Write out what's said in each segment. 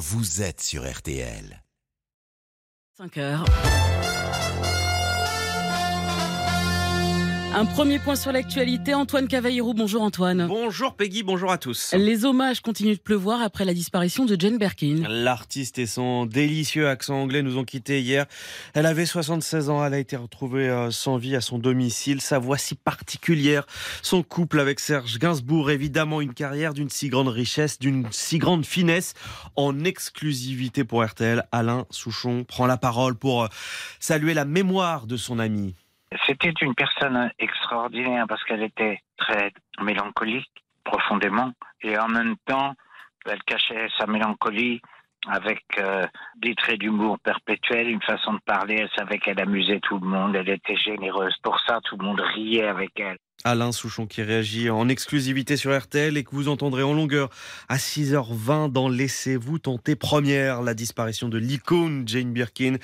vous êtes sur RTL. 5 heures. Un premier point sur l'actualité. Antoine Cavallero, bonjour Antoine. Bonjour Peggy, bonjour à tous. Les hommages continuent de pleuvoir après la disparition de Jane Birkin. L'artiste et son délicieux accent anglais nous ont quittés hier. Elle avait 76 ans, elle a été retrouvée euh, sans vie à son domicile. Sa voix si particulière, son couple avec Serge Gainsbourg, évidemment une carrière d'une si grande richesse, d'une si grande finesse. En exclusivité pour RTL, Alain Souchon prend la parole pour euh, saluer la mémoire de son ami. C'était une personne extraordinaire parce qu'elle était très mélancolique profondément et en même temps elle cachait sa mélancolie avec euh, des traits d'humour perpétuels, une façon de parler, elle savait qu'elle amusait tout le monde, elle était généreuse. Pour ça, tout le monde riait avec elle. Alain Souchon qui réagit en exclusivité sur RTL et que vous entendrez en longueur à 6h20 dans Laissez-vous tenter première la disparition de l'icône Jane Birkin.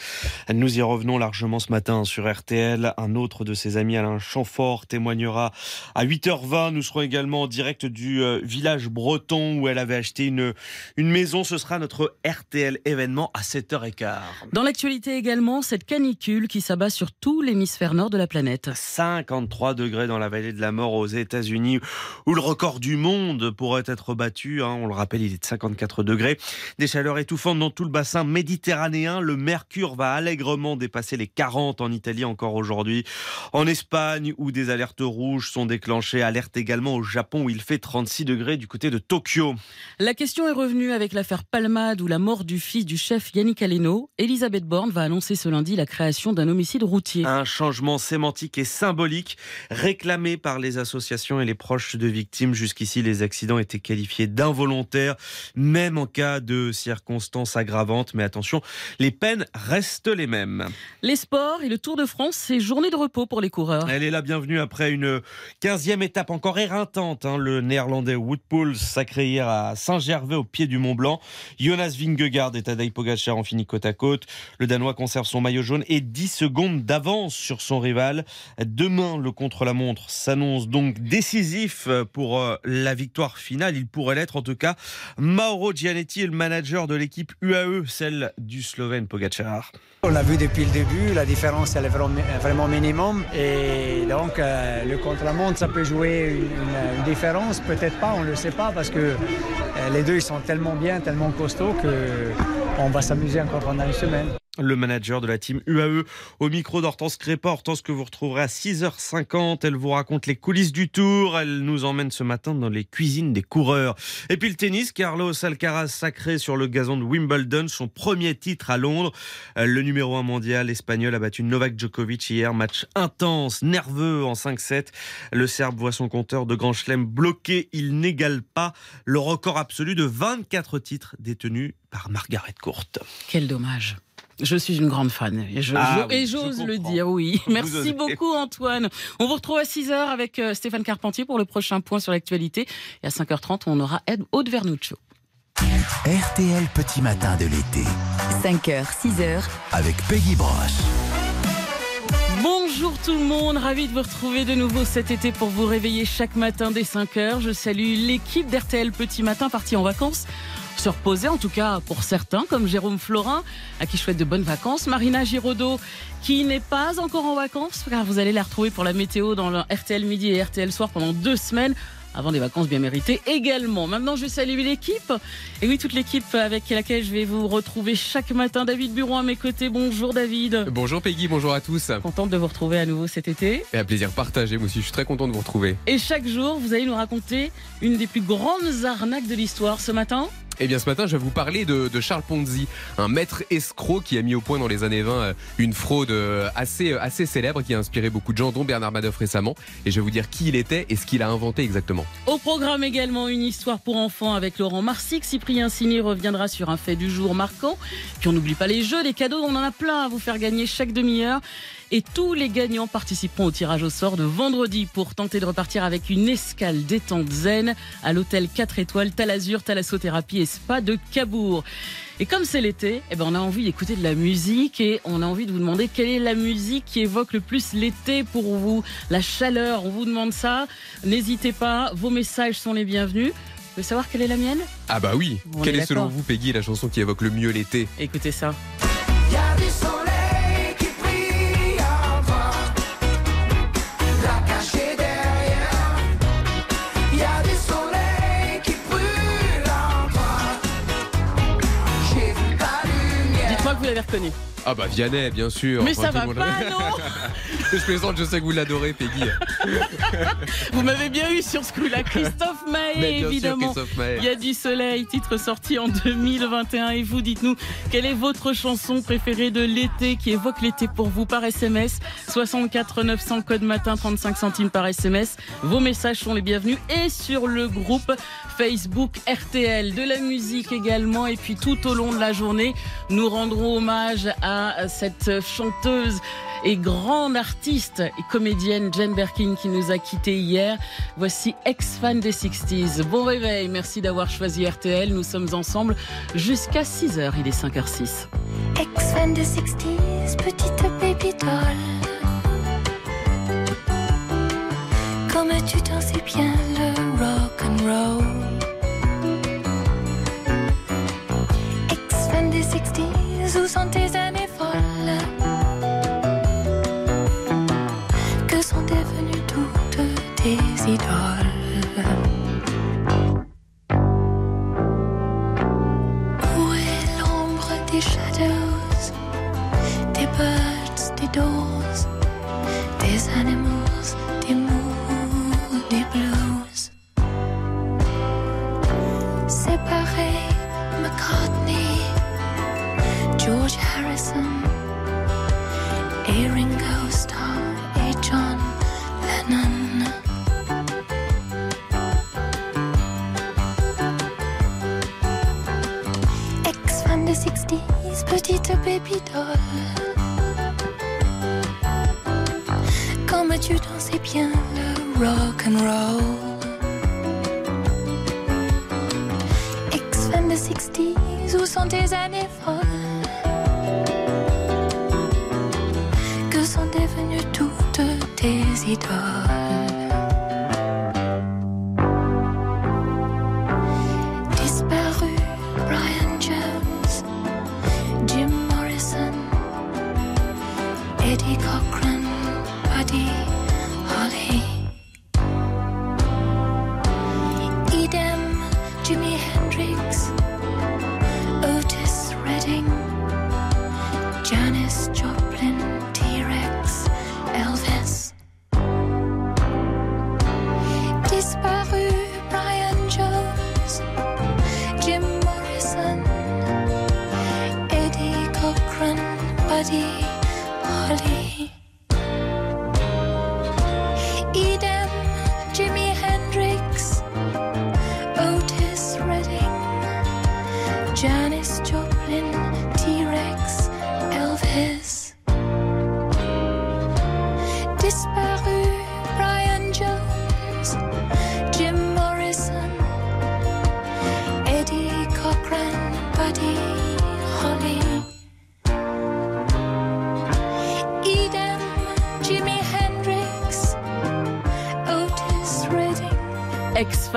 Nous y revenons largement ce matin sur RTL. Un autre de ses amis, Alain Chamfort, témoignera à 8h20. Nous serons également en direct du euh, village breton où elle avait acheté une, une maison. Ce sera notre RTL événement à 7h15. Dans l'actualité également, cette canicule qui s'abat sur tout l'hémisphère nord de la planète. 53 degrés dans la vallée de la mort aux États-Unis, où le record du monde pourrait être battu. Hein. on le rappelle, il est de 54 degrés. Des chaleurs étouffantes dans tout le bassin méditerranéen. Le mercure va allègrement dépasser les 40 en Italie encore aujourd'hui. En Espagne, où des alertes rouges sont déclenchées. Alerte également au Japon, où il fait 36 degrés du côté de Tokyo. La question est revenue avec l'affaire Palmade ou la mort du fils du chef Yannick Aleno. Elisabeth Borne va annoncer ce lundi la création d'un homicide routier. Un changement sémantique et symbolique réclamé par les associations et les proches de victimes. Jusqu'ici, les accidents étaient qualifiés d'involontaires, même en cas de circonstances aggravantes. Mais attention, les peines restent les mêmes. Les sports et le Tour de France, c'est journée de repos pour les coureurs. Elle est la bienvenue après une 15e étape encore éreintante. Hein. Le néerlandais Wood sacré hier à Saint-Gervais au pied du Mont Blanc. Jonas Vingegaard et Tadej Pogacar ont fini côte à côte. Le Danois conserve son maillot jaune et 10 secondes d'avance sur son rival. Demain, le contre-la-montre s'annonce donc décisif pour euh, la victoire finale. Il pourrait l'être en tout cas. Mauro Gianetti le manager de l'équipe UAE, celle du Slovène Pogacar. On l'a vu depuis le début, la différence elle est vraiment minimum et donc euh, le contre-la-montre ça peut jouer une, différence, peut-être pas, on ne le sait pas parce que euh, les deux ils sont tellement bien, tellement costauds que on va s'amuser encore pendant une semaine le manager de la team UAE au micro d'Hortense Crépa. Hortense que vous retrouverez à 6h50. Elle vous raconte les coulisses du tour. Elle nous emmène ce matin dans les cuisines des coureurs. Et puis le tennis, Carlos Alcaraz sacré sur le gazon de Wimbledon, son premier titre à Londres. Le numéro 1 mondial espagnol a battu Novak Djokovic hier. Match intense, nerveux en 5-7. Le Serbe voit son compteur de Grand Chelem bloqué. Il n'égale pas le record absolu de 24 titres détenus par Margaret Court. Quel dommage. Je suis une grande fan et ah j'ose le dire, oui. Merci beaucoup Antoine. On vous retrouve à 6h avec euh, Stéphane Carpentier pour le prochain point sur l'actualité. Et à 5h30, on aura Ed Aude Vernuccio. RTL Petit Matin de l'été. 5h, 6h. Avec Peggy Broche. Bonjour tout le monde, ravi de vous retrouver de nouveau cet été pour vous réveiller chaque matin dès 5h. Je salue l'équipe d'RTL Petit Matin partie en vacances se reposer, en tout cas pour certains, comme Jérôme Florin, à qui je souhaite de bonnes vacances. Marina Giraudot, qui n'est pas encore en vacances, car vous allez la retrouver pour la météo dans le RTL Midi et RTL Soir pendant deux semaines avant des vacances bien méritées également. Maintenant, je salue l'équipe. Et oui, toute l'équipe avec laquelle je vais vous retrouver chaque matin. David Buron à mes côtés. Bonjour David. Bonjour Peggy, bonjour à tous. Contente de vous retrouver à nouveau cet été. Et un plaisir partagé, moi aussi, je suis très content de vous retrouver. Et chaque jour, vous allez nous raconter une des plus grandes arnaques de l'histoire. Ce matin eh bien, ce matin, je vais vous parler de, Charles Ponzi, un maître escroc qui a mis au point dans les années 20 euh, une fraude euh, assez, euh, assez célèbre qui a inspiré beaucoup de gens, dont Bernard Madoff récemment. Et je vais vous dire qui il était et ce qu'il a inventé exactement. Au programme également une histoire pour enfants avec Laurent Marsic. Cyprien Signy reviendra sur un fait du jour marquant. Puis on n'oublie pas les jeux, les cadeaux, on en a plein à vous faire gagner chaque demi-heure. Et tous les gagnants participeront au tirage au sort de vendredi pour tenter de repartir avec une escale détente zen à l'hôtel 4 étoiles Talazur, Thalassothérapie et Spa de Cabourg. Et comme c'est l'été, eh ben on a envie d'écouter de la musique et on a envie de vous demander quelle est la musique qui évoque le plus l'été pour vous, la chaleur. On vous demande ça. N'hésitez pas, vos messages sont les bienvenus. Vous voulez savoir quelle est la mienne? Ah bah oui. On Quelle est est selon vous, Peggy, la chanson qui évoque le mieux l'été? Écoutez ça. Y a du soleil l'avez reconnu. Ah bah Vianney, bien sûr. Mais Enfin, ça va pas, non Je plaisante, je sais que vous l'adorez, Peggy. Vous m'avez bien eu sur ce coup-là. Christophe Maé, évidemment. Il y a du soleil, titre sorti en 2021. Et vous, dites-nous, quelle est votre chanson préférée de l'été qui évoque l'été pour vous par SMS 64 900 code matin, 35 centimes par SMS. Vos messages sont les bienvenus. Et sur le groupe Facebook RTL, de la musique également. Et puis tout au long de la journée, nous rendrons hommage à cette chanteuse et grande artiste et comédienne Jane Birkin qui nous a quittés hier. Voici ex-fan des 60s. Bon réveil, merci d'avoir choisi RTL. Nous sommes ensemble jusqu'à 6h, il est 5h06. Ex-fan des 60s, petite baby doll. Comme tu dansais bien le rock and roll. Ex-fan des 60s, où sont tes années folles? Que sont devenues toutes tes idoles? Baby doll. Comme tu dansais bien le rock and roll. Ex-fan des 60s, où sont tes années folles? Que sont devenues toutes tes idoles?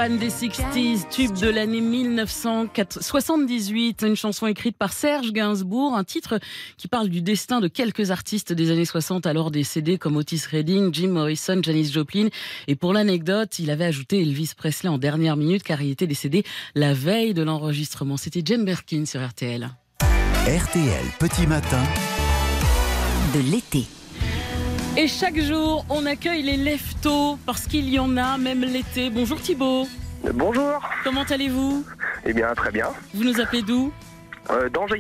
Ex-fan des 60s, tube de l'année 1978, une chanson écrite par Serge Gainsbourg, un titre qui parle du destin de quelques artistes des années 60 alors décédés comme Otis Redding, Jim Morrison, Janis Joplin. Et pour l'anecdote, il avait ajouté Elvis Presley en dernière minute car il était décédé la veille de l'enregistrement. C'était Jane Birkin sur RTL. RTL Petit Matin. De l'été. Et chaque jour, on accueille les leftos parce qu'il y en a même l'été. Bonjour Thibaut, Bonjour. comment allez-vous? Eh bien, très bien. Vous nous appelez d'où? Euh, d'Angers,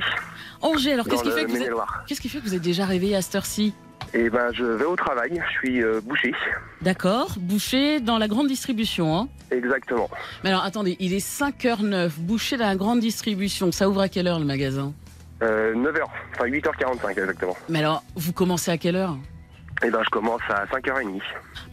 Angers, alors qu'est-ce qui, fait que vous êtes... Qu'est-ce qui fait que vous êtes déjà réveillé à cette heure-ci? Eh ben, je vais au travail. Je suis euh, boucher. D'accord, boucher dans la grande distribution. Hein Exactement. Mais alors attendez, il est 5h09, boucher dans la grande distribution. Ça ouvre à quelle heure le magasin? Euh, 9h, enfin 8h45 exactement. Mais alors, vous commencez à quelle heure? Eh ben, je commence à 5h30.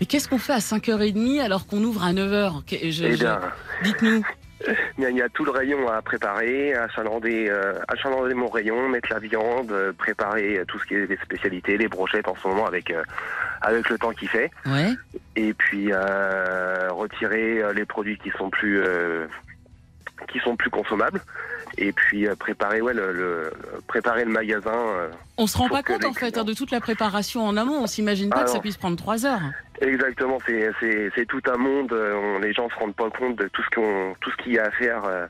Mais qu'est-ce qu'on fait à 5h30 alors qu'on ouvre à 9h Que- je- Eh bien, Dites-nous. il y, a- il y a tout le rayon à préparer, achalander, euh, achalander mon rayon, mettre la viande, euh, préparer euh, tout ce qui est des spécialités, les brochettes en ce moment avec, euh, avec le temps qu'il fait. Ouais. Et puis, euh, retirer euh, les produits qui sont plus... qui sont plus consommables. Et puis euh, préparer, ouais, le, le- préparer le magasin. euh, On se rend pas compte en fait clients- hein, de toute la préparation en amont. On s'imagine pas Ah que ça puisse prendre trois heures. Exactement, c'est tout un monde. euh, on- les gens se rendent pas compte de tout ce qu'on tout ce qu'il y a à faire. euh,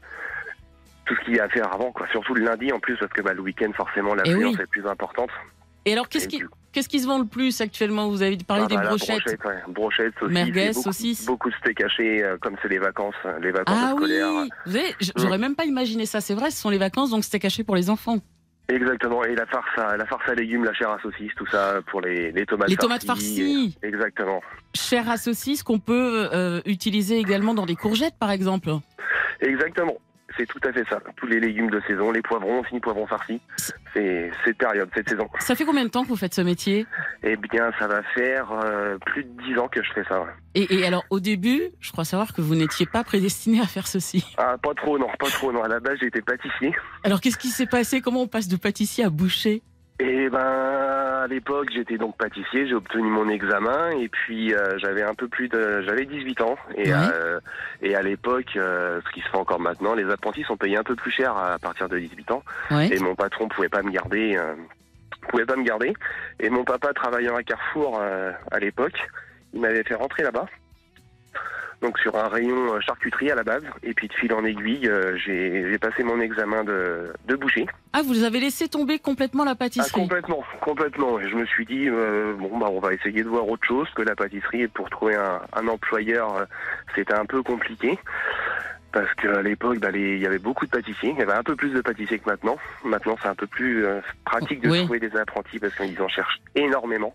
tout ce qu'il y a à faire avant, quoi. Surtout le lundi en plus, parce que bah, le week-end, forcément, Eh l'affluence oui. est plus importante. Et alors qu'est-ce Et qui qu'est-ce qui se vend le plus actuellement? Vous avez parlé Ah des bah, brochettes. ouais. Brochettes, saucisses, Merguez, beaucoup, saucisses. Beaucoup de steak haché, euh, comme c'est les vacances, euh, les vacances Ah oui, scolaires. vous savez, j- j'aurais même pas imaginé ça. C'est vrai, ce sont les vacances, donc c'était caché pour les enfants. Exactement, et la farce à, la farce à légumes, la chair à saucisse, tout ça pour les, les tomates Les tomates farcies. Exactement. Chair à saucisse qu'on peut euh, utiliser également dans des courgettes, par exemple. Exactement. C'est tout à fait ça. Tous les légumes de saison, les poivrons aussi, poivrons farcis. C'est cette période, cette saison. Ça fait combien de temps que vous faites ce métier? Eh bien, ça va faire euh, plus de dix ans que je fais ça. ouais. et, et alors, au début, je crois savoir que vous n'étiez pas prédestiné à faire ceci. Ah, pas trop, non, pas trop, non. À la base, j'étais pâtissier. Alors, qu'est-ce qui s'est passé? Comment on passe de pâtissier à boucher? Et ben, à l'époque, j'étais donc pâtissier, j'ai obtenu mon examen et puis euh, j'avais un peu plus de, j'avais 18 ans. Et euh, et à l'époque, euh, ce qui se fait encore maintenant, les apprentis sont payés un peu plus cher à partir de 18 ans. Et mon patron pouvait pas me garder, euh, pouvait pas me garder. Et mon papa travaillant à Carrefour euh, à l'époque, il m'avait fait rentrer là-bas. Donc sur un rayon euh, charcuterie à la base, et puis de fil en aiguille, euh, j'ai passé mon examen de, de boucher. Ah, vous avez laissé tomber complètement la Ah, pâtisserie complètement, complètement. Et je me suis dit, euh, bon, bah, on va essayer de voir autre chose que la pâtisserie. Et pour trouver un, un employeur, c'était un peu compliqué. Parce qu'à l'époque, bah, il y avait beaucoup de pâtissiers. Il y avait un peu plus de pâtissiers que maintenant. Maintenant, c'est un peu plus euh, pratique de Oui. trouver des apprentis parce qu'ils en cherchent énormément.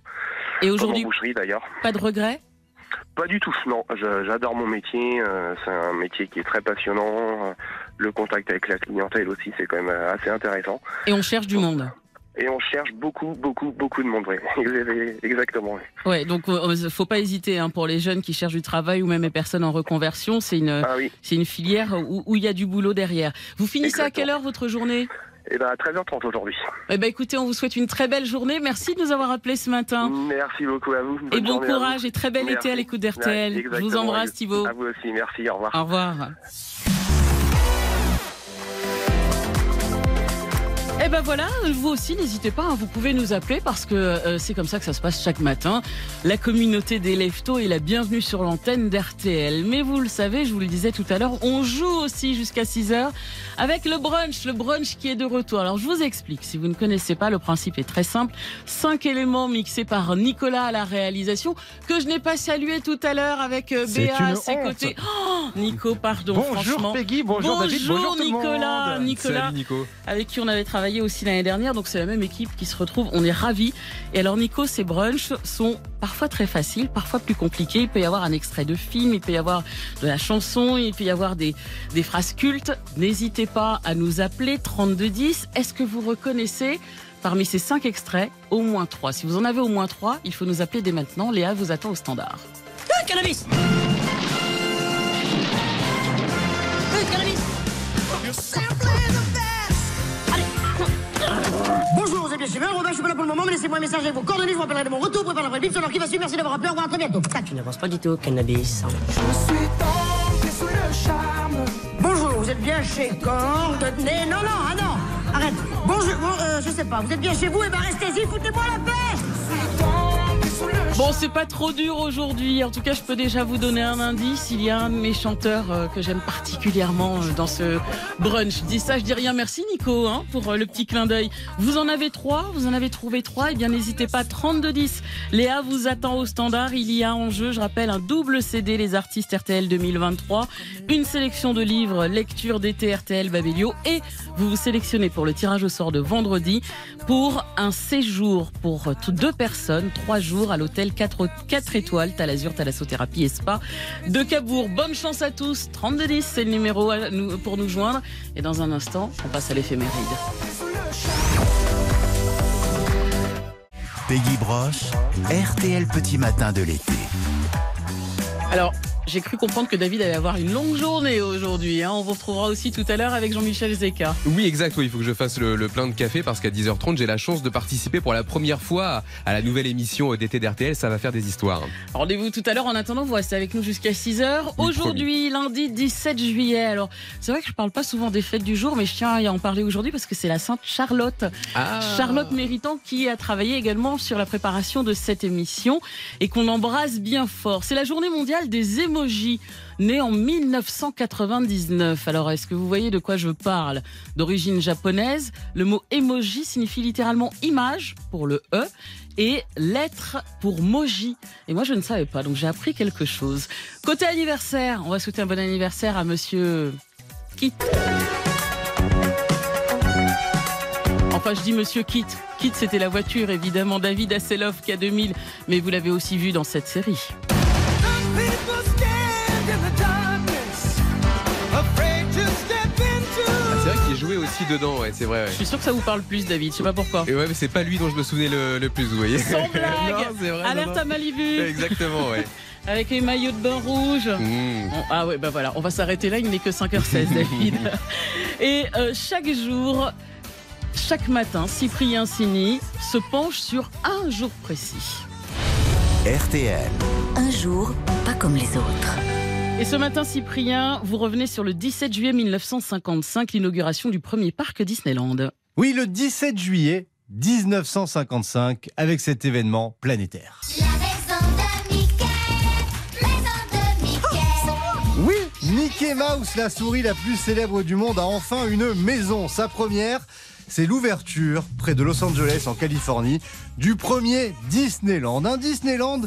Et aujourd'hui, boucherie d'ailleurs. pas de regrets? Pas du tout, non. J'adore mon métier. euh, c'est un métier qui est très passionnant. Le contact avec la clientèle aussi, c'est quand même euh, assez intéressant. Et on cherche du monde. Et on cherche beaucoup, beaucoup, beaucoup de monde, oui. Exactement. oui. Ouais, donc euh, faut pas hésiter hein, pour les jeunes qui cherchent du travail ou même les personnes en reconversion. C'est une, Ah oui. c'est une filière où il y a du boulot derrière. Vous finissez à quelle heure votre journée? Et ben à 13h30 aujourd'hui. Eh ben écoutez, on vous souhaite une très belle journée. Merci de nous avoir appelés ce matin. Merci beaucoup à vous. Bonne Et bon courage et très bel Merci. été à l'écoute d'RTL. Je vous embrasse Thibaut. À vous aussi, merci, au revoir. Au revoir. Et ben voilà, vous aussi n'hésitez pas, hein, vous pouvez nous appeler parce que euh, c'est comme ça que ça se passe chaque matin. La communauté des Leftos est la bienvenue sur l'antenne d'RTL. Mais vous le savez, je vous le disais tout à l'heure, on joue aussi jusqu'à 6 heures avec le brunch, le brunch qui est de retour. Alors je vous explique, si vous ne connaissez pas, le principe est très simple. Cinq éléments mixés par Nicolas à la réalisation que je n'ai pas salué tout à l'heure avec euh, C'est Béa à une ses honte. côtés. Oh, Nico, pardon. Bonjour franchement. Peggy, bonjour, David, bonjour tout le Nicolas, monde. Nicolas, Salut Nico. avec qui on avait travaillé aussi l'année dernière. Donc c'est la même équipe qui se retrouve. On est ravis. Et alors Nico, ces brunchs sont parfois très faciles, parfois plus compliqués. Il peut y avoir un extrait de film, il peut y avoir de la chanson, il peut y avoir des, des phrases cultes. N'hésitez pas à nous appeler 3210. Est-ce que vous reconnaissez Parmi ces cinq extraits, au moins trois? Si vous en avez au moins trois, il faut nous appeler dès maintenant. Léa vous attend au standard. cannabis cannabis vous êtes bien chez Robin, je suis pas là pour le moment, mais laissez-moi un message avec vos coordonnées, je vous rappellerai de mon retour, prépare la vraie bip, alors qui va suivre, merci d'avoir appelé, au revoir, à très bientôt. Tac. Tu n'avances pas du tout, cannabis. Je suis tombé sous le charme. Bonjour, vous êtes bien chez Coordonnées Non, non, ah non, arrête. Bonjour, bon, euh, je sais pas, vous êtes bien chez vous, et ben restez-y, foutez-moi la paix. Bon, c'est pas trop dur aujourd'hui. En tout cas, je peux déjà vous donner un indice. Il y a un de mes chanteurs euh, que j'aime particulièrement euh, dans ce brunch. Je dis ça, je dis rien. Merci Nico hein, pour euh, le petit clin d'œil. Vous en avez trois, vous en avez trouvé trois. Eh bien, n'hésitez pas. 3210. Léa vous attend au standard. Il y a en jeu, je rappelle, un double CD Les Artistes RTL 2023, une sélection de livres, lecture d'été RTL Babelio, et vous vous sélectionnez pour le tirage au sort de vendredi pour un séjour pour deux personnes, trois jours à l'hôtel 4, 4 étoiles, Talazur, Thalassothérapie et Spa de Cabourg. Bonne chance à tous. 3210, c'est le numéro à nous- pour nous joindre. Et dans un instant, on passe à l'éphéméride. Peggy Broche, RTL Petit Matin de l'été. Alors, j'ai cru comprendre que David allait avoir une longue journée aujourd'hui. hein. On vous retrouvera aussi tout à l'heure avec Jean-Michel Zeka. Oui, exact. Oui, il faut que je fasse le, le plein de café parce qu'à 10h30, j'ai la chance de participer pour la première fois à la nouvelle émission d'été d'RTL. Ça va faire des histoires. Rendez-vous tout à l'heure. En attendant, vous restez avec nous jusqu'à 6h. Aujourd'hui, lundi 17 juillet. Alors, c'est vrai que je parle pas souvent des fêtes du jour, mais je tiens à en parler aujourd'hui parce que c'est la Sainte Charlotte. Ah. Charlotte Méritant qui a travaillé également sur la préparation de cette émission et qu'on embrasse bien fort. C'est la journée mondiale des émojis, née en 1999. Alors, est-ce que vous voyez de quoi je parle? D'origine japonaise, le mot emoji signifie littéralement image pour le E et lettre pour moji. Et moi, je ne savais pas, donc j'ai appris quelque chose. Côté anniversaire, on va souhaiter un bon anniversaire à monsieur Kit. Enfin, je dis Monsieur Kit. Kit, c'était la voiture, évidemment, David Hasselhoff, K2000, mais vous l'avez aussi vu dans cette série. Ah, c'est vrai qu'il jouait aussi dedans, ouais, c'est vrai. ouais. Je suis sûr que ça vous parle plus, David, je sais pas pourquoi. Et ouais, mais c'est pas lui dont je me souvenais le, le plus, vous voyez. Sans blague Non, vrai, Alerte non. à Malibu Exactement, ouais. Avec les maillots de bain rouges. Mmh. Ah ouais, bah voilà, on va s'arrêter là, il n'est que 5h16, David. Et euh, chaque jour, chaque matin, Cyprien Sini se penche sur un jour précis. RTL. Un jour, pas comme les autres. Et ce matin, Cyprien, vous revenez sur le 17 juillet 1955, l'inauguration du premier parc Disneyland. Oui, le 17 juillet 1955, avec cet événement planétaire. Oui, Mickey Mouse, la souris la plus célèbre du monde, a enfin une maison. Sa première, c'est l'ouverture, près de Los Angeles, en Californie, du premier Disneyland. Un Disneyland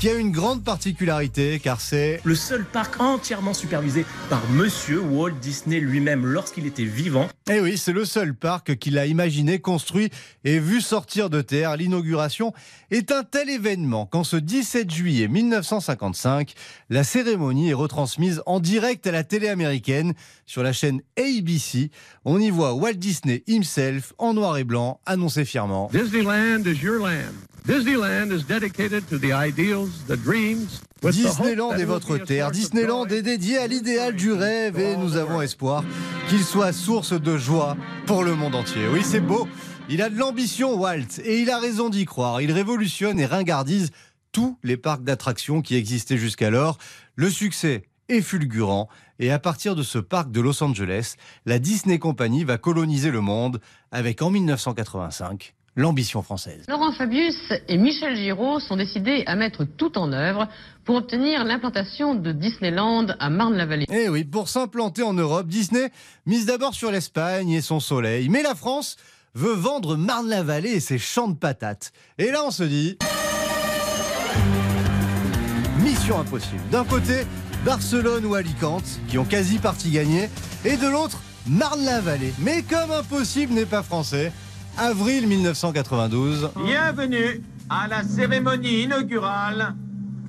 qui a une grande particularité, car c'est le seul parc entièrement supervisé par Monsieur Walt Disney lui-même lorsqu'il était vivant. Eh oui, c'est le seul parc qu'il a imaginé, construit et vu sortir de terre. L'inauguration est un tel événement qu'en ce 17 juillet 1955, la cérémonie est retransmise en direct à la télé américaine sur la chaîne ABC. On y voit Walt Disney himself en noir et blanc annoncer fièrement Disneyland is your land. Disneyland is dedicated to the ideals, the dreams. with the hope Disneyland that est votre terre. Disneyland est dédié à l'idéal du rêve et nous avons espoir qu'il soit source de joie pour le monde entier. Oui, c'est beau. Il a de l'ambition, Walt, et il a raison d'y croire. Il révolutionne et ringardise tous les parcs d'attractions qui existaient jusqu'alors. Le succès est fulgurant et à partir de ce parc de Los Angeles, la Disney Company va coloniser le monde avec en 1985 l'ambition française. Laurent Fabius et Michel Giraud sont décidés à mettre tout en œuvre pour obtenir l'implantation de Disneyland à Marne-la-Vallée. Eh oui, pour s'implanter en Europe, Disney mise d'abord sur l'Espagne et son soleil. Mais la France veut vendre Marne-la-Vallée et ses champs de patates. Et là, on se dit. Mission impossible. D'un côté, Barcelone ou Alicante, qui ont quasi partie gagnée, et de l'autre, Marne-la-Vallée. Mais comme impossible n'est pas français, avril 1992. Bienvenue à la cérémonie inaugurale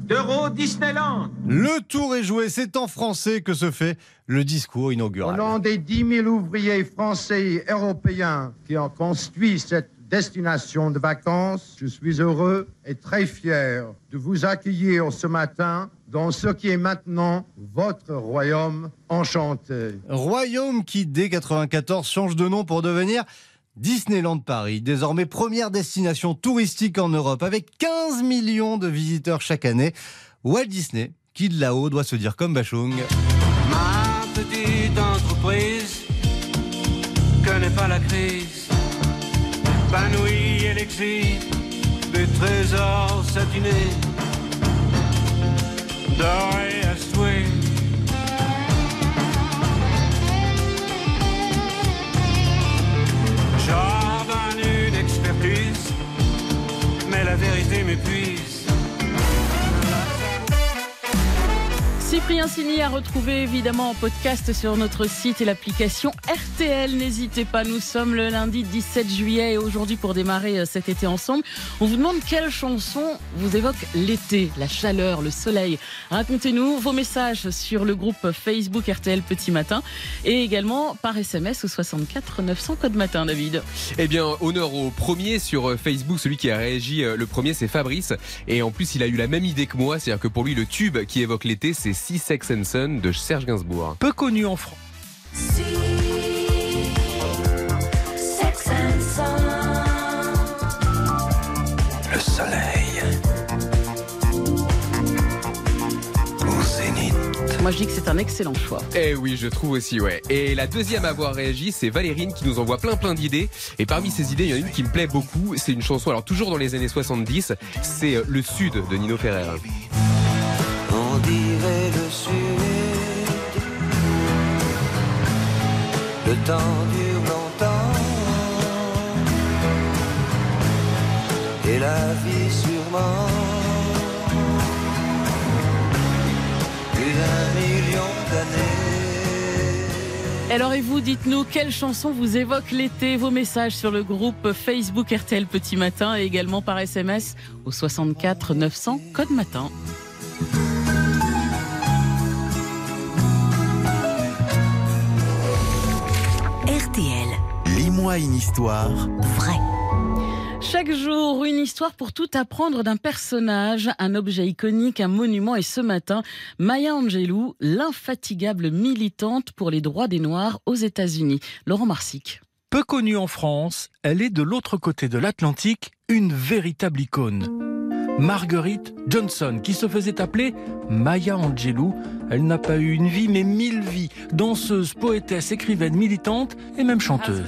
d'Euro Disneyland. Le tour est joué, c'est en français que se fait le discours Au inaugural. nom des 10 000 ouvriers français et européens qui ont construit cette destination de vacances, je suis heureux et très fier de vous accueillir ce matin dans ce qui est maintenant votre royaume enchanté. Royaume qui, dès 94, change de nom pour devenir Disneyland Paris, désormais première destination touristique en Europe, avec 15 millions de visiteurs chaque année. Walt Disney, qui de là-haut doit se dire comme Bachung. Ma petite entreprise pas la crise. Et des trésors satinés. La vérité m'épuise. Cyprien Insigny à retrouver évidemment en podcast sur notre site et l'application RTL. N'hésitez pas, nous sommes le lundi 17 juillet et aujourd'hui pour démarrer euh, cet été ensemble, on vous demande quelle chanson vous évoque l'été, la chaleur, le soleil. Racontez-nous vos messages sur le groupe Facebook RTL Petit Matin et également par SMS au 64 900 code matin, David. Eh bien, honneur au premier sur euh, Facebook, celui qui a réagi euh, le premier, c'est Fabrice. Et en plus, il a eu la même idée que moi, c'est-à-dire que pour lui, le tube qui évoque l'été, c'est Six Sex and Son de Serge Gainsbourg. Peu connu en France. Le soleil. Au zénith. Moi, je dis que c'est un excellent choix. Eh oui, je trouve aussi, ouais. Et la deuxième à avoir réagi, c'est Valérine qui nous envoie plein plein d'idées. Et parmi ces idées, il y en a une qui me plaît beaucoup. C'est une chanson, alors toujours dans les années 70, c'est euh, Le Sud de Nino Ferrer. Dirait le sud. Le temps dure longtemps. Et la vie sûrement. Million d'années. Alors et vous, dites-nous quelle chanson vous évoque l'été? Vos messages sur le groupe Facebook RTL Petit Matin et également par SMS au 64 900 code matin. Lis-moi une histoire. Vrai. Chaque jour, une histoire pour tout apprendre d'un personnage, un objet iconique, un monument. Et ce matin, Maya Angelou, l'infatigable militante pour les droits des Noirs aux États-Unis. Laurent Marsic. Peu connue en France, elle est de l'autre côté de l'Atlantique une véritable icône. Marguerite Johnson, qui se faisait appeler Maya Angelou. Elle n'a pas eu une vie, mais mille vies. Danseuse, poétesse, écrivaine, militante et même chanteuse.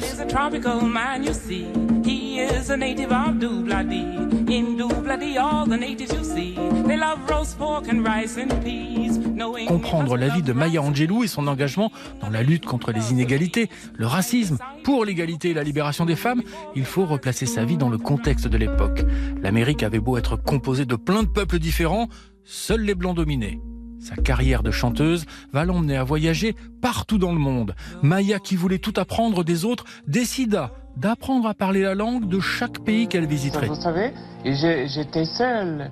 Is a native of Dubladi. In Dubladi, all the natives you see. They love roast pork and rice and peas. Knowing Comprendre la vie de Maya Angelou et son engagement dans la lutte contre les inégalités, le racisme, pour l'égalité et la libération des femmes, il faut replacer sa vie dans le contexte de l'époque. L'Amérique avait beau être composée de plein de peuples différents, seuls les blancs dominaient. Sa carrière de chanteuse va l'emmener à voyager partout dans le monde. Maya, qui voulait tout apprendre des autres, décida d'apprendre à parler la langue de chaque pays qu'elle visiterait. Vous savez, j'étais seule.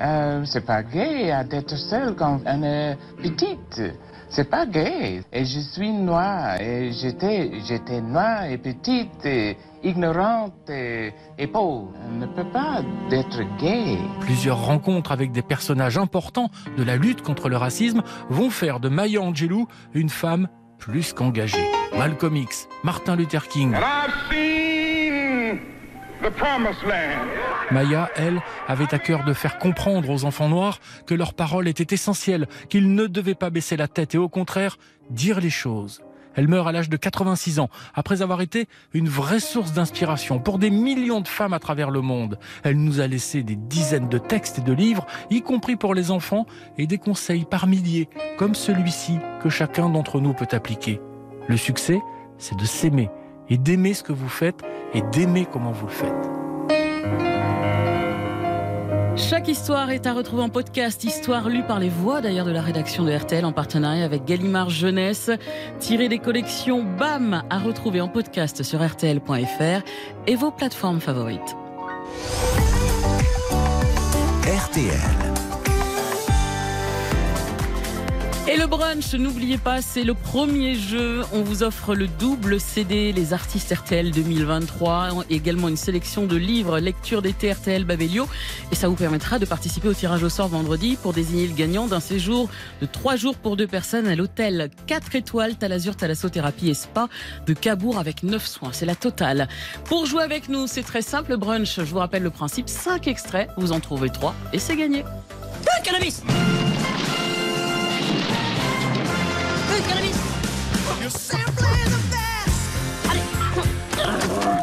Euh, c'est pas gay d'être seule quand on est petite. C'est pas gay. Et je suis noire. Et j'étais, noire et petite et ignorante et, et pauvre. On ne peut pas être gay. Plusieurs rencontres avec des personnages importants de la lutte contre le racisme vont faire de Maya Angelou une femme plus qu'engagée. Malcolm X, Martin Luther King. And I've seen the promised land. Maya, elle, avait à cœur de faire comprendre aux enfants noirs que leur parole était essentielle, qu'ils ne devaient pas baisser la tête et au contraire dire les choses. Elle meurt à l'âge de 86 ans, après avoir été une vraie source d'inspiration pour des millions de femmes à travers le monde. Elle nous a laissé des dizaines de textes et de livres, y compris pour les enfants, et des conseils par milliers, comme celui-ci que chacun d'entre nous peut appliquer. Le succès, c'est de s'aimer, et d'aimer ce que vous faites, et d'aimer comment vous le faites. Chaque histoire est à retrouver en podcast, histoire lue par les voix d'ailleurs de la rédaction de RTL en partenariat avec Gallimard Jeunesse, tirée des collections BAM à retrouver en podcast sur rtl.fr et vos plateformes favorites. RTL. Et le brunch, n'oubliez pas, c'est le premier jeu. On vous offre le double CD, les artistes RTL 2023, également une sélection de livres, lecture d'été RTL Babelio. Et ça vous permettra de participer au tirage au sort vendredi pour désigner le gagnant d'un séjour de trois jours pour deux personnes à l'hôtel 4 étoiles Talazur Thalassothérapie et Spa de Cabourg avec 9 soins. C'est la totale. Pour jouer avec nous, c'est très simple. Brunch, je vous rappelle le principe 5 extraits, vous en trouvez 3 et c'est gagné. Cannabis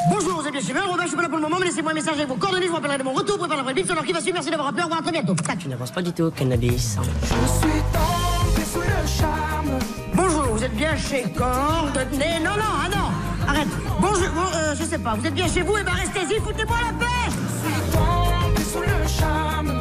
Bonjour, vous êtes bien chez moi, Robin, je suis pas là pour le moment, mais laissez-moi un message avec vos coordonnées, je vous rappellerai de mon retour, préparez la vraie bip, alors qui va suivre, merci d'avoir appelé, au revoir, à très bientôt. Tac, tu n'avances pas du tout, cannabis. Je suis tombé sous le charme. Bonjour, vous êtes bien chez Coordonnées Non, non, ah non Arrête Bonjour, bon, euh, je sais pas, vous êtes bien chez vous, et ben restez-y, foutez-moi la paix Je suis tombé sous le charme.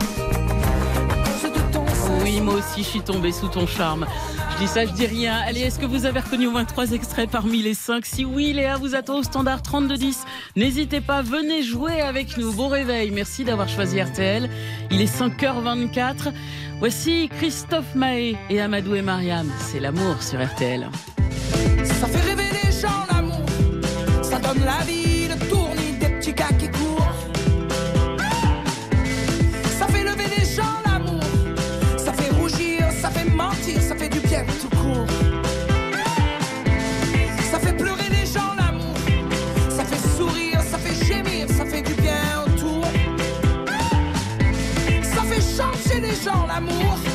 Oui, moi aussi, je suis tombée sous ton charme. Je dis ça, je dis rien. Allez, est-ce que vous avez reconnu au moins trois extraits parmi les cinq? Si oui, Léa vous attend au standard 3210. N'hésitez pas, venez jouer avec nous. Bon réveil, merci d'avoir choisi RTL. Il est 5h24. Voici Christophe Mahé et Amadou et Mariam. C'est l'amour sur RTL. Ça fait rêver les gens l'amour, ça donne la vie, gens l'amour,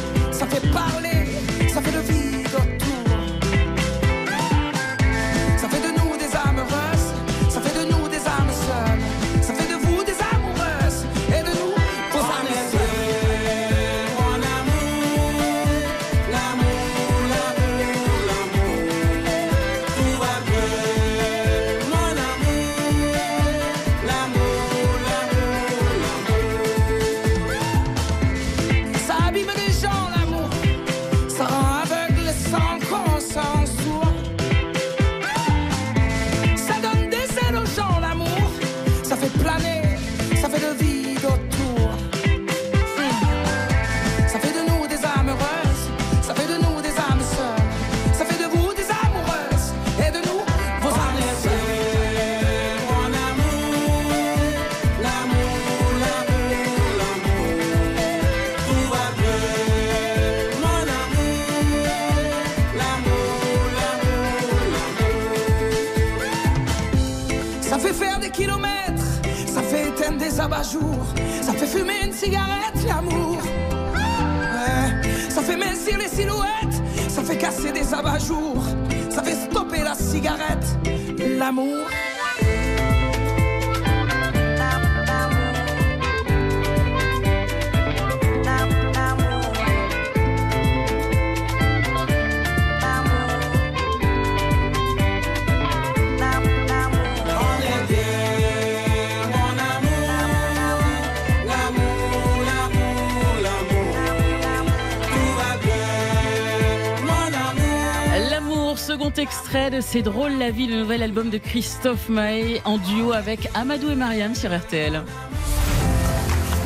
amour. Second extrait de C'est drôle la vie, le nouvel album de Christophe Mahé en duo avec Amadou et Mariam sur RTL.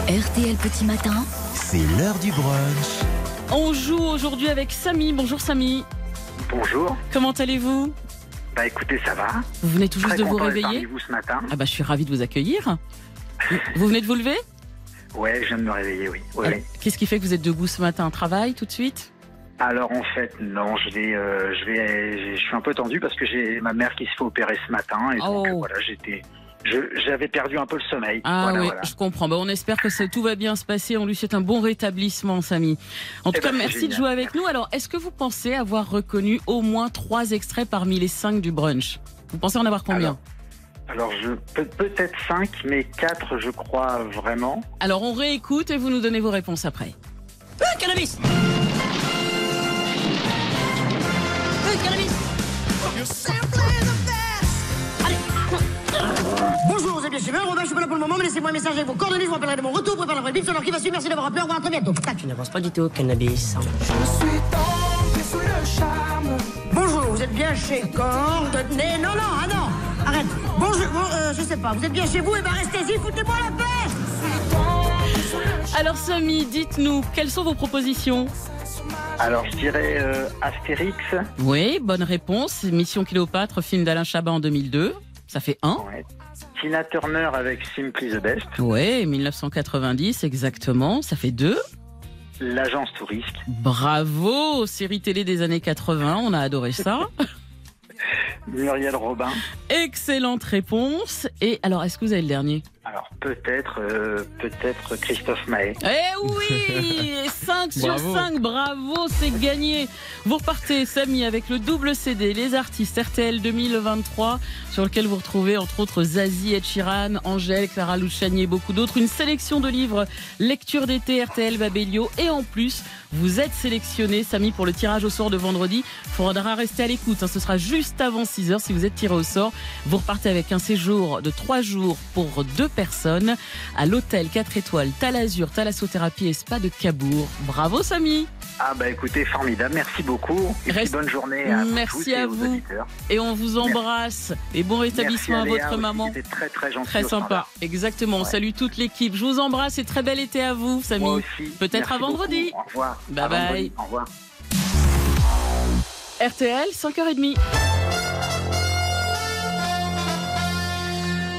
RTL Petit Matin. C'est l'heure du brunch. On joue aujourd'hui avec Samy. Bonjour Samy. Bonjour. Comment allez-vous? Bah écoutez, ça va. Vous venez tout juste de vous réveiller vous ce matin. Ah bah je suis ravie de vous accueillir. Vous- venez de vous lever? Ouais, je viens de me réveiller, oui. Oui. Qu'est-ce qui fait que vous êtes debout ce matin? Travail tout de suite? Alors en fait, non, je vais, euh, je vais, je suis un peu tendu parce que j'ai ma mère qui se fait opérer ce matin et donc Oh. euh, voilà, j'étais, je- j'avais perdu un peu le sommeil. Ah voilà, oui, voilà. je comprends. Bah, on espère que ça, tout va bien se passer. On lui souhaite un bon rétablissement, Samy. En tout Eh cas, ben, c'est merci de jouer avec nous. Alors, est-ce que vous pensez avoir reconnu au moins trois extraits parmi les cinq du brunch? Vous pensez en avoir combien? Alors je peut-être 5, mais 4 je crois vraiment. Alors, on réécoute et vous nous donnez vos réponses après. Euh, cannabis Bonjour, vous êtes bien chez Robin, je suis pas là pour le moment, mais laissez-moi un message avec vos coordonnées, je vous rappellerai de mon retour, prépare la vraie bip, alors qui va suivre, merci d'avoir appelé, au revoir, à très bientôt. Tac, tu n'avances pas du tout, cannabis. Je suis tombé sous le charme. Bonjour, vous êtes bien chez Coordonnées Non, non, ah non Arrête Bonjour, bon, euh, je sais pas, vous êtes bien chez vous, et ben restez-y, foutez-moi la paix Alors, Samy, dites-nous, quelles sont vos propositions? Alors je dirais euh, Astérix. Oui, bonne réponse. Mission Cléopâtre, film d'Alain Chabat en 2002. Ça fait un. Ouais. Tina Turner avec Simply the Best. Ouais, 1990, exactement. Ça fait deux. L'agence touriste. Bravo, série télé des années 80, on a adoré ça. Muriel Robin. Excellente réponse. Et alors, est-ce que vous avez le dernier? Alors peut-être, euh, peut-être Christophe Mahé. Eh oui 5 sur Bravo. 5, bravo, c'est gagné. Vous repartez, Samy, avec le double CD Les Artistes RTL 2023, sur lequel vous retrouvez entre autres Zazie, Ed Sheeran, Angèle, Clara Luciani et beaucoup d'autres. Une sélection de livres, lecture d'été RTL Babelio. Et en plus, vous êtes sélectionné, Samy, pour le tirage au sort de vendredi. Il faudra rester à l'écoute. hein. Ce sera juste avant 6 heures si vous êtes tiré au sort. Vous repartez avec un séjour de 3 jours pour deux personnes à l'hôtel 4 étoiles Talazur, Thalassothérapie et Spa de Cabourg. Bravo Samy Ah bah écoutez, formidable, merci beaucoup. Et Reste- bonne journée à Merci et à vous. Et on vous embrasse. Et bon rétablissement à Léa votre maman. C'était très très gentil. Très sympa, exactement. On salue toute l'équipe. Je vous embrasse et très bel été à vous, Samy. Moi aussi. Peut-être à vendredi. beaucoup. Au revoir. Bye À vendredi. bye. Au revoir. RTL, 5h30.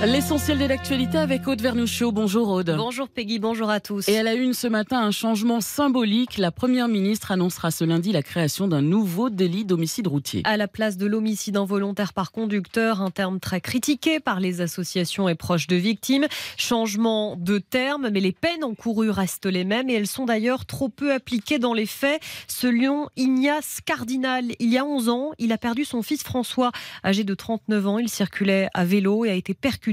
L'essentiel de l'actualité avec Aude Vernouchot. Bonjour Aude. Bonjour Peggy, bonjour à tous. Et elle a une ce matin un changement symbolique. La première ministre annoncera ce lundi la création d'un nouveau délit d'homicide routier. À la place de l'homicide involontaire par conducteur, un terme très critiqué par les associations et proches de victimes. Changement de terme, mais les peines encourues restent les mêmes et elles sont d'ailleurs trop peu appliquées dans les faits. Ce lion Ignace Cardinal, il y a 11 ans, il a perdu son fils François, âgé de 39 ans. Il circulait à vélo et a été percuté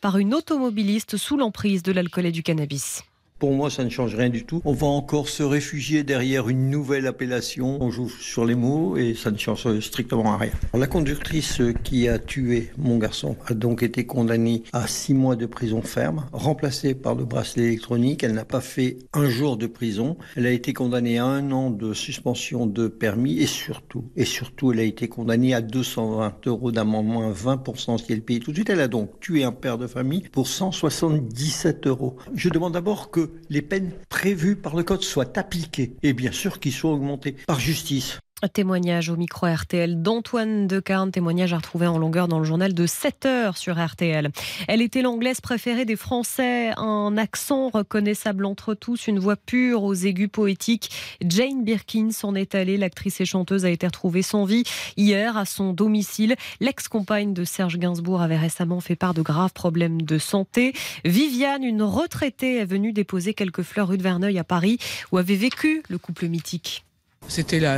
par une automobiliste sous l'emprise de l'alcool et du cannabis. Pour moi, ça ne change rien du tout. On va encore se réfugier derrière une nouvelle appellation. On joue sur les mots et ça ne change strictement rien. La conductrice qui a tué mon garçon a donc été condamnée à six mois de prison ferme, remplacée par le bracelet électronique. Elle n'a pas fait un jour de prison. Elle a été condamnée à un an de suspension de permis et surtout, et surtout, elle a été condamnée à 220 euros d'amende, moins 20% si elle paye tout de suite. Elle a donc tué un père de famille pour 177 euros. Je demande d'abord que les peines prévues par le code soient appliquées et bien sûr qu'ils soient augmentées par justice. Témoignage au micro RTL d'Antoine Decarne, témoignage à retrouver en longueur dans le journal de 7 heures sur RTL. Elle était l'anglaise préférée des Français, un accent reconnaissable entre tous, une voix pure aux aigus poétiques. Jane Birkin s'en est allée, l'actrice et chanteuse a été retrouvée sans vie hier à son domicile. L'ex-compagne de Serge Gainsbourg avait récemment fait part de graves problèmes de santé. Viviane, une retraitée, est venue déposer quelques fleurs rue de Verneuil à Paris où avait vécu le couple mythique. C'était la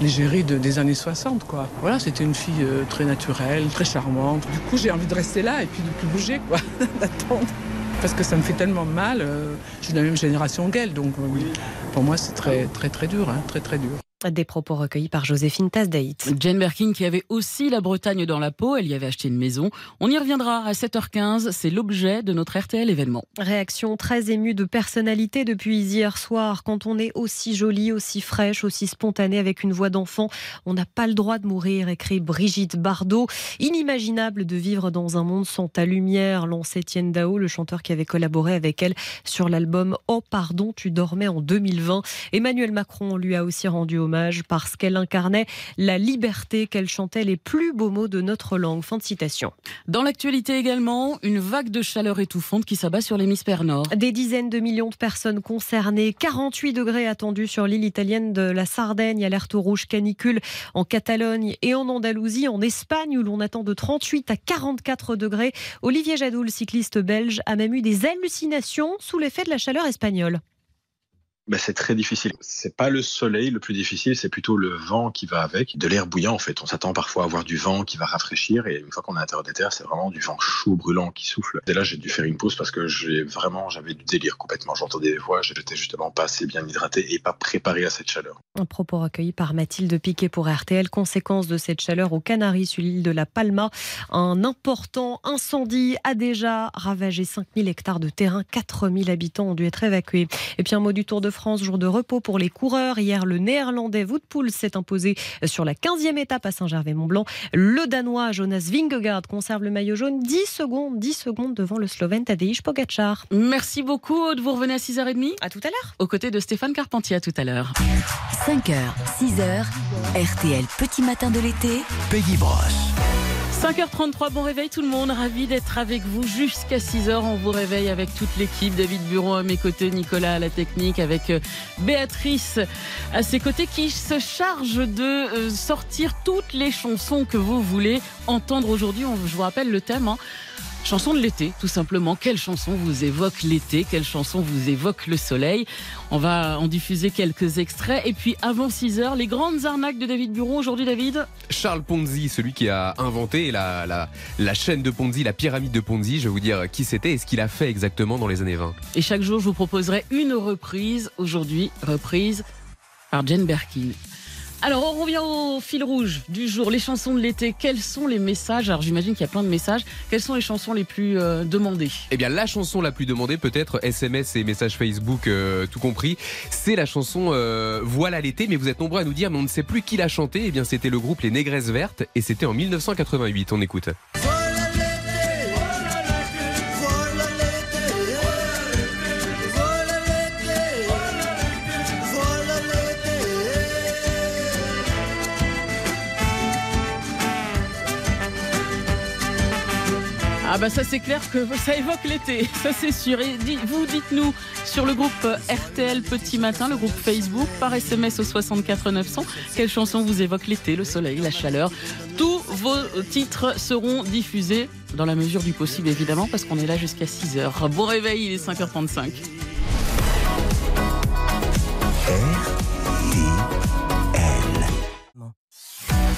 l'égérie de- des années 60, quoi. Voilà, c'était une fille euh, très naturelle, très charmante. Du coup, j'ai envie de rester là et puis de plus bouger, quoi, d'attendre. Parce que ça me fait tellement mal. euh, je suis de la même génération qu'elle, donc euh, pour moi, c'est très, très, très dur, hein, très, très dur. Des propos recueillis par Joséphine Tasdeit. Jane Birkin qui avait aussi la Bretagne dans la peau, elle y avait acheté une maison. On y reviendra à 7h15, c'est l'objet de notre RTL événement. Réaction très émue de personnalité depuis hier soir. Quand on est aussi jolie, aussi fraîche, aussi spontanée avec une voix d'enfant, on n'a pas le droit de mourir, écrit Brigitte Bardot. Inimaginable de vivre dans un monde sans ta lumière, lance Étienne Dao, le chanteur qui avait collaboré avec elle sur l'album Oh pardon, tu dormais en 2020. Emmanuel Macron lui a aussi rendu hommage parce qu'elle incarnait la liberté, qu'elle chantait les plus beaux mots de notre langue. Fin de citation. Dans l'actualité également, une vague de chaleur étouffante qui s'abat sur l'hémisphère nord. Des dizaines de millions de personnes concernées, 48 degrés attendus sur l'île italienne de la Sardaigne, alerte rouge canicule en Catalogne et en Andalousie, en Espagne où l'on attend de 38 à 44 degrés. Olivier Jadoul, cycliste belge, a même eu des hallucinations sous l'effet de la chaleur espagnole. Ben, c'est très difficile. C'est pas le soleil le plus difficile, c'est plutôt le vent qui va avec, de l'air bouillant en fait. On s'attend parfois à avoir du vent qui va rafraîchir et une fois qu'on est à l'intérieur des terres, c'est vraiment du vent chaud, brûlant qui souffle. Et là, j'ai dû faire une pause parce que j'ai vraiment, j'avais du délire complètement. J'entendais des voix, j'étais justement pas assez bien hydraté et pas préparé à cette chaleur. Un propos recueilli par Mathilde Piquet pour RTL. Conséquence de cette chaleur aux Canaries sur l'île de la Palma. Un important incendie a déjà ravagé 5000 hectares de terrain. 4000 habitants ont dû être évacués. Et puis un mot du Tour de France, jour de repos pour les coureurs. Hier, le néerlandais Wout Poels s'est imposé sur la 15e étape à Saint-Gervais-Mont-Blanc. Le danois Jonas Vingegaard conserve le maillot jaune 10 secondes, 10 secondes devant le slovène Tadej Pogacar. Merci beaucoup Aude, vous revenez à 6h30 À tout à l'heure. Aux côtés de Stéphane Carpentier, à tout à l'heure. 5h, 6h, RTL Petit Matin de l'été. Peggy Broche. 5h33, bon réveil tout le monde, ravi d'être avec vous jusqu'à 6h. On vous réveille avec toute l'équipe, David Bureau à mes côtés, Nicolas à la technique, avec euh, Béatrice à ses côtés qui se charge de euh, sortir toutes les chansons que vous voulez entendre aujourd'hui. Je vous rappelle le thème. hein. Chanson de l'été, tout simplement. Quelle chanson vous évoque l'été? Quelle chanson vous évoque le soleil? On va en diffuser quelques extraits. Et puis, avant 6 heures, les grandes arnaques de David Bureau. Aujourd'hui, David? Charles Ponzi, celui qui a inventé la, la, la chaîne de Ponzi, la pyramide de Ponzi, je vais vous dire qui c'était et ce qu'il a fait exactement dans les années 20. Et chaque jour, je vous proposerai une reprise. Aujourd'hui, reprise par Jane Birkin. Alors, on revient au fil rouge du jour, les chansons de l'été. Quels sont les messages? Alors, j'imagine qu'il y a plein de messages. Quelles sont les chansons les plus euh, demandées? Eh bien, la chanson la plus demandée, peut-être SMS et messages Facebook, euh, tout compris, c'est la chanson euh, Voilà l'été. Mais vous êtes nombreux à nous dire, mais on ne sait plus qui l'a chantée. Eh bien, c'était le groupe Les Négresses Vertes et c'était en 1988. On écoute. Bah ça c'est clair que ça évoque l'été, ça c'est sûr. Et vous dites-nous sur le groupe RTL Petit Matin, le groupe Facebook, par SMS au 64 900, quelle chanson vous évoque l'été, le soleil, la chaleur? Tous vos titres seront diffusés dans la mesure du possible évidemment parce qu'on est là jusqu'à 6h. Bon réveil, il est 5h35.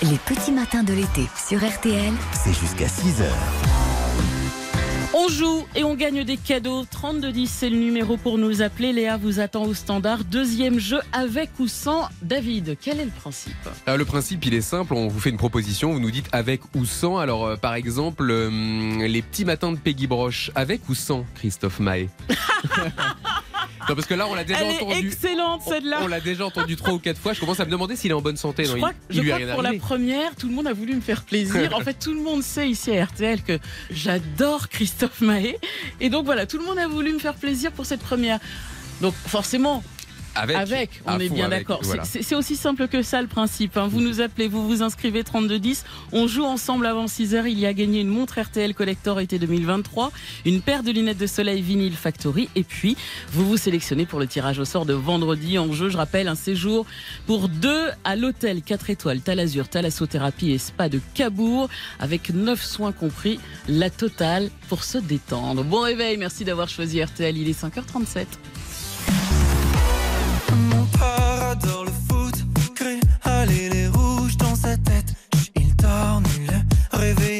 Les petits matins de l'été sur RTL. C'est jusqu'à 6 heures. On joue et on gagne des cadeaux. 3210, c'est le numéro pour nous appeler. Léa vous attend au standard. Deuxième jeu avec ou sans David. Quel est le principe? Alors, le principe, il est simple. On vous fait une proposition. Vous nous dites avec ou sans. Alors, euh, par exemple, euh, les petits matins de Peggy Broche, avec ou sans Christophe Maé? Non, parce que là, on l'a déjà Elle est entendu. excellente celle-là. On l'a déjà entendu trois ou quatre fois. Je commence à me demander s'il est en bonne santé. Je Non, crois, il, je il crois que pour la première, tout le monde a voulu me faire plaisir. En fait, tout le monde sait ici à RTL que j'adore Christophe Mahé. Et donc voilà, tout le monde a voulu me faire plaisir pour cette première. Donc forcément, Avec, on est bien d'accord. Voilà. C'est aussi simple que ça le principe. hein. Vous nous appelez, vous vous inscrivez 3210. On joue ensemble avant 6h. Il y a gagné une montre RTL Collector été 2023, une paire de lunettes de soleil vinyle Factory. Et puis, vous vous sélectionnez pour le tirage au sort de vendredi en jeu. Je rappelle, un séjour pour deux à l'hôtel 4 étoiles Talazur, Thalassothérapie et Spa de Cabourg avec 9 soins compris. La totale pour se détendre. Bon réveil, merci d'avoir choisi RTL. Il est 5h37. Mon père adore le foot, crée aller les rouges dans sa tête. Il nul, réveillons pas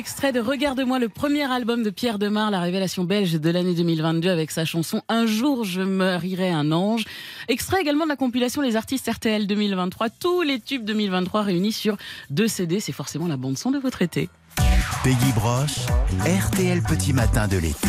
extrait de Regarde-moi, le premier album de Pierre Demar, la révélation belge de l'année 2022 avec sa chanson Un jour je marierai un ange. Extrait également de la compilation Les artistes RTL 2023, tous les tubes 2023 réunis sur deux CD. C'est forcément la bande son de votre été. Peggy Broche, RTL Petit Matin de l'été.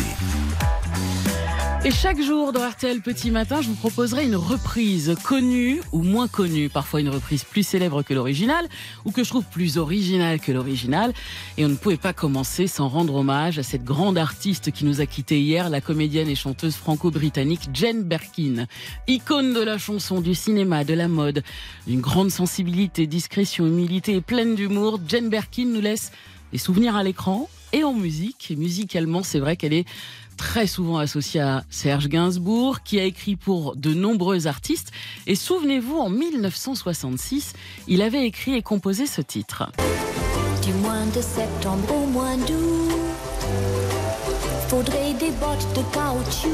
Et chaque jour dans RTL Petit Matin, je vous proposerai une reprise connue ou moins connue, parfois une reprise plus célèbre que l'original ou que je trouve plus originale que l'original. Et on ne pouvait pas commencer sans rendre hommage à cette grande artiste qui nous a quitté hier, la comédienne et chanteuse franco-britannique Jane Birkin. Icône de la chanson, du cinéma, de la mode, d'une grande sensibilité, discrétion, humilité et pleine d'humour, Jane Birkin nous laisse des souvenirs à l'écran et en musique. Et musicalement, c'est vrai qu'elle est très souvent associée à Serge Gainsbourg, qui a écrit pour de nombreux artistes. Et souvenez-vous, en 1966, il avait écrit et composé ce titre. Du mois de septembre au mois d'août, faudrait des bottes de caoutchouc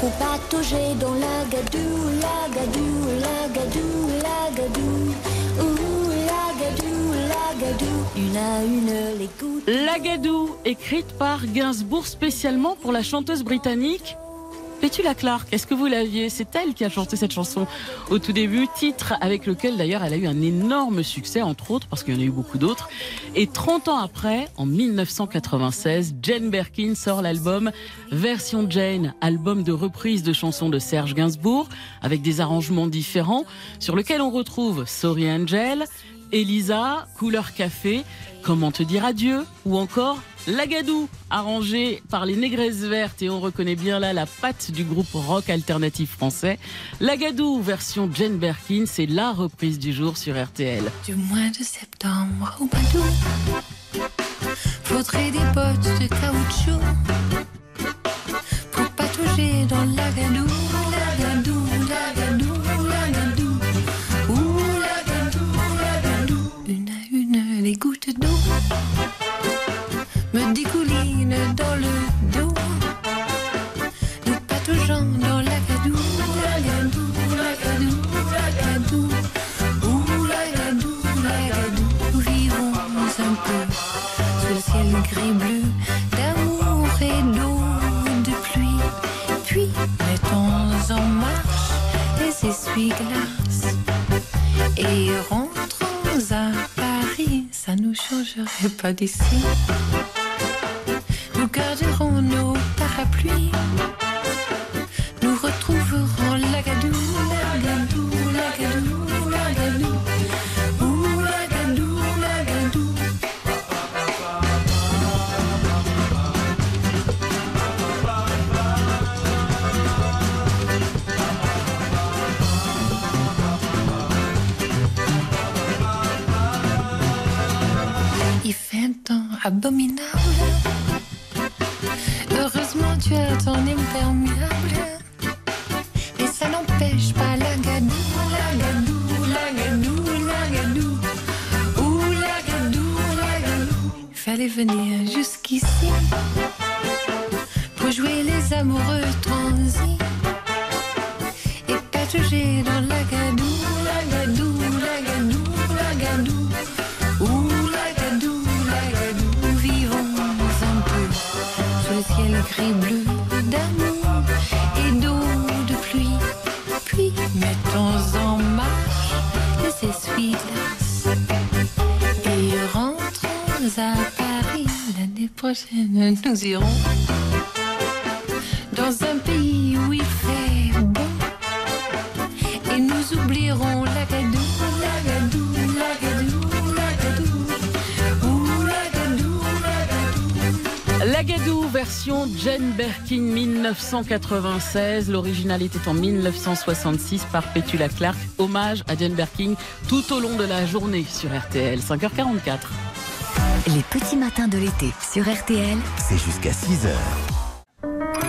pour patauger dans la gadou, la gadou, la gadou, la gadou. Ouh, la gadou, la gadou, une à une les. Lagadou, écrite par Gainsbourg spécialement pour la chanteuse britannique Petula Clark. Est-ce que vous l'aviez? C'est elle qui a chanté cette chanson au tout début, titre avec lequel d'ailleurs elle a eu un énorme succès, entre autres, parce qu'il y en a eu beaucoup d'autres. Et 30 ans après, en 1996, Jane Birkin sort l'album Version Jane, album de reprise de chansons de Serge Gainsbourg, avec des arrangements différents, sur lequel on retrouve Sorry Angel, Elisa, Couleur Café, Comment te dire adieu ou encore Lagadou, arrangé par les Négresses Vertes et on reconnaît bien là la patte du groupe rock alternatif français. Lagadou, version Jane Birkin, c'est la reprise du jour sur RTL. Du mois de septembre au Badou, faudrait des bottes de caoutchouc pour patauger dans l'agadou, l'agadou, les gouttes d'eau me dégoulinent dans le dos. Nous pataugeons dans l'agadou, l'agadou, l'agadou, l'agadou. Ouh, l'agadou, l'agadou. Nous vivons un peu sous le ciel gris-bleu d'amour et d'eau de pluie. Puis mettons en marche les essuie-glaces pas d'ici. Lagadou, version Jane Birkin 1996. L'original était en 1966 par Petula Clark. Hommage à Jane Birkin tout au long de la journée sur RTL. 5h44. Les petits matins de l'été sur RTL. C'est jusqu'à 6h.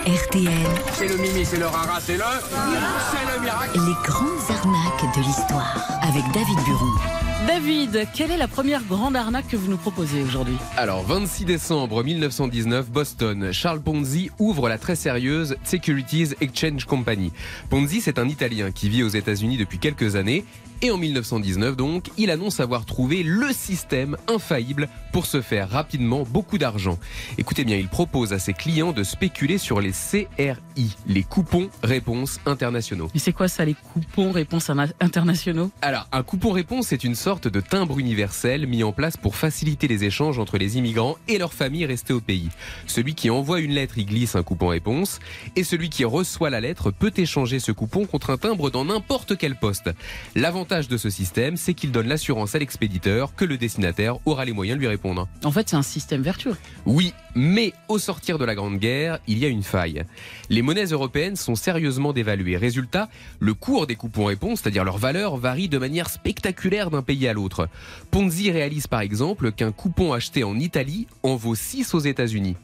RTL, C'est le mimi, c'est le rara, c'est le... C'est le miracle les grandes arnaques de l'histoire. Avec David Buron. David, quelle est la première grande arnaque que vous nous proposez aujourd'hui Alors, 26 décembre 1919, Boston, Charles Ponzi ouvre la très sérieuse Securities Exchange Company. Ponzi, c'est un Italien qui vit aux États-Unis depuis quelques années. Et en 1919, donc, il annonce avoir trouvé le système infaillible pour se faire rapidement beaucoup d'argent. Écoutez bien, il propose à ses clients de spéculer sur les CRI, les coupons réponses internationaux. Mais c'est quoi ça, les coupons réponses internationaux? Alors, un coupon réponse est une sorte de timbre universel mis en place pour faciliter les échanges entre les immigrants et leurs familles restées au pays. Celui qui envoie une lettre y glisse un coupon réponse et celui qui reçoit la lettre peut échanger ce coupon contre un timbre dans n'importe quel poste. L'avantage de ce système, c'est qu'il donne l'assurance à l'expéditeur que le destinataire aura les moyens de lui répondre. En fait, c'est un système vertueux. Oui, mais au sortir de la Grande Guerre, il y a une faille. Les monnaies européennes sont sérieusement dévaluées. Résultat, le cours des coupons réponses, c'est-à-dire leur valeur, varie de manière spectaculaire d'un pays à l'autre. Ponzi réalise par exemple qu'un coupon acheté en Italie en vaut 6 aux États-Unis.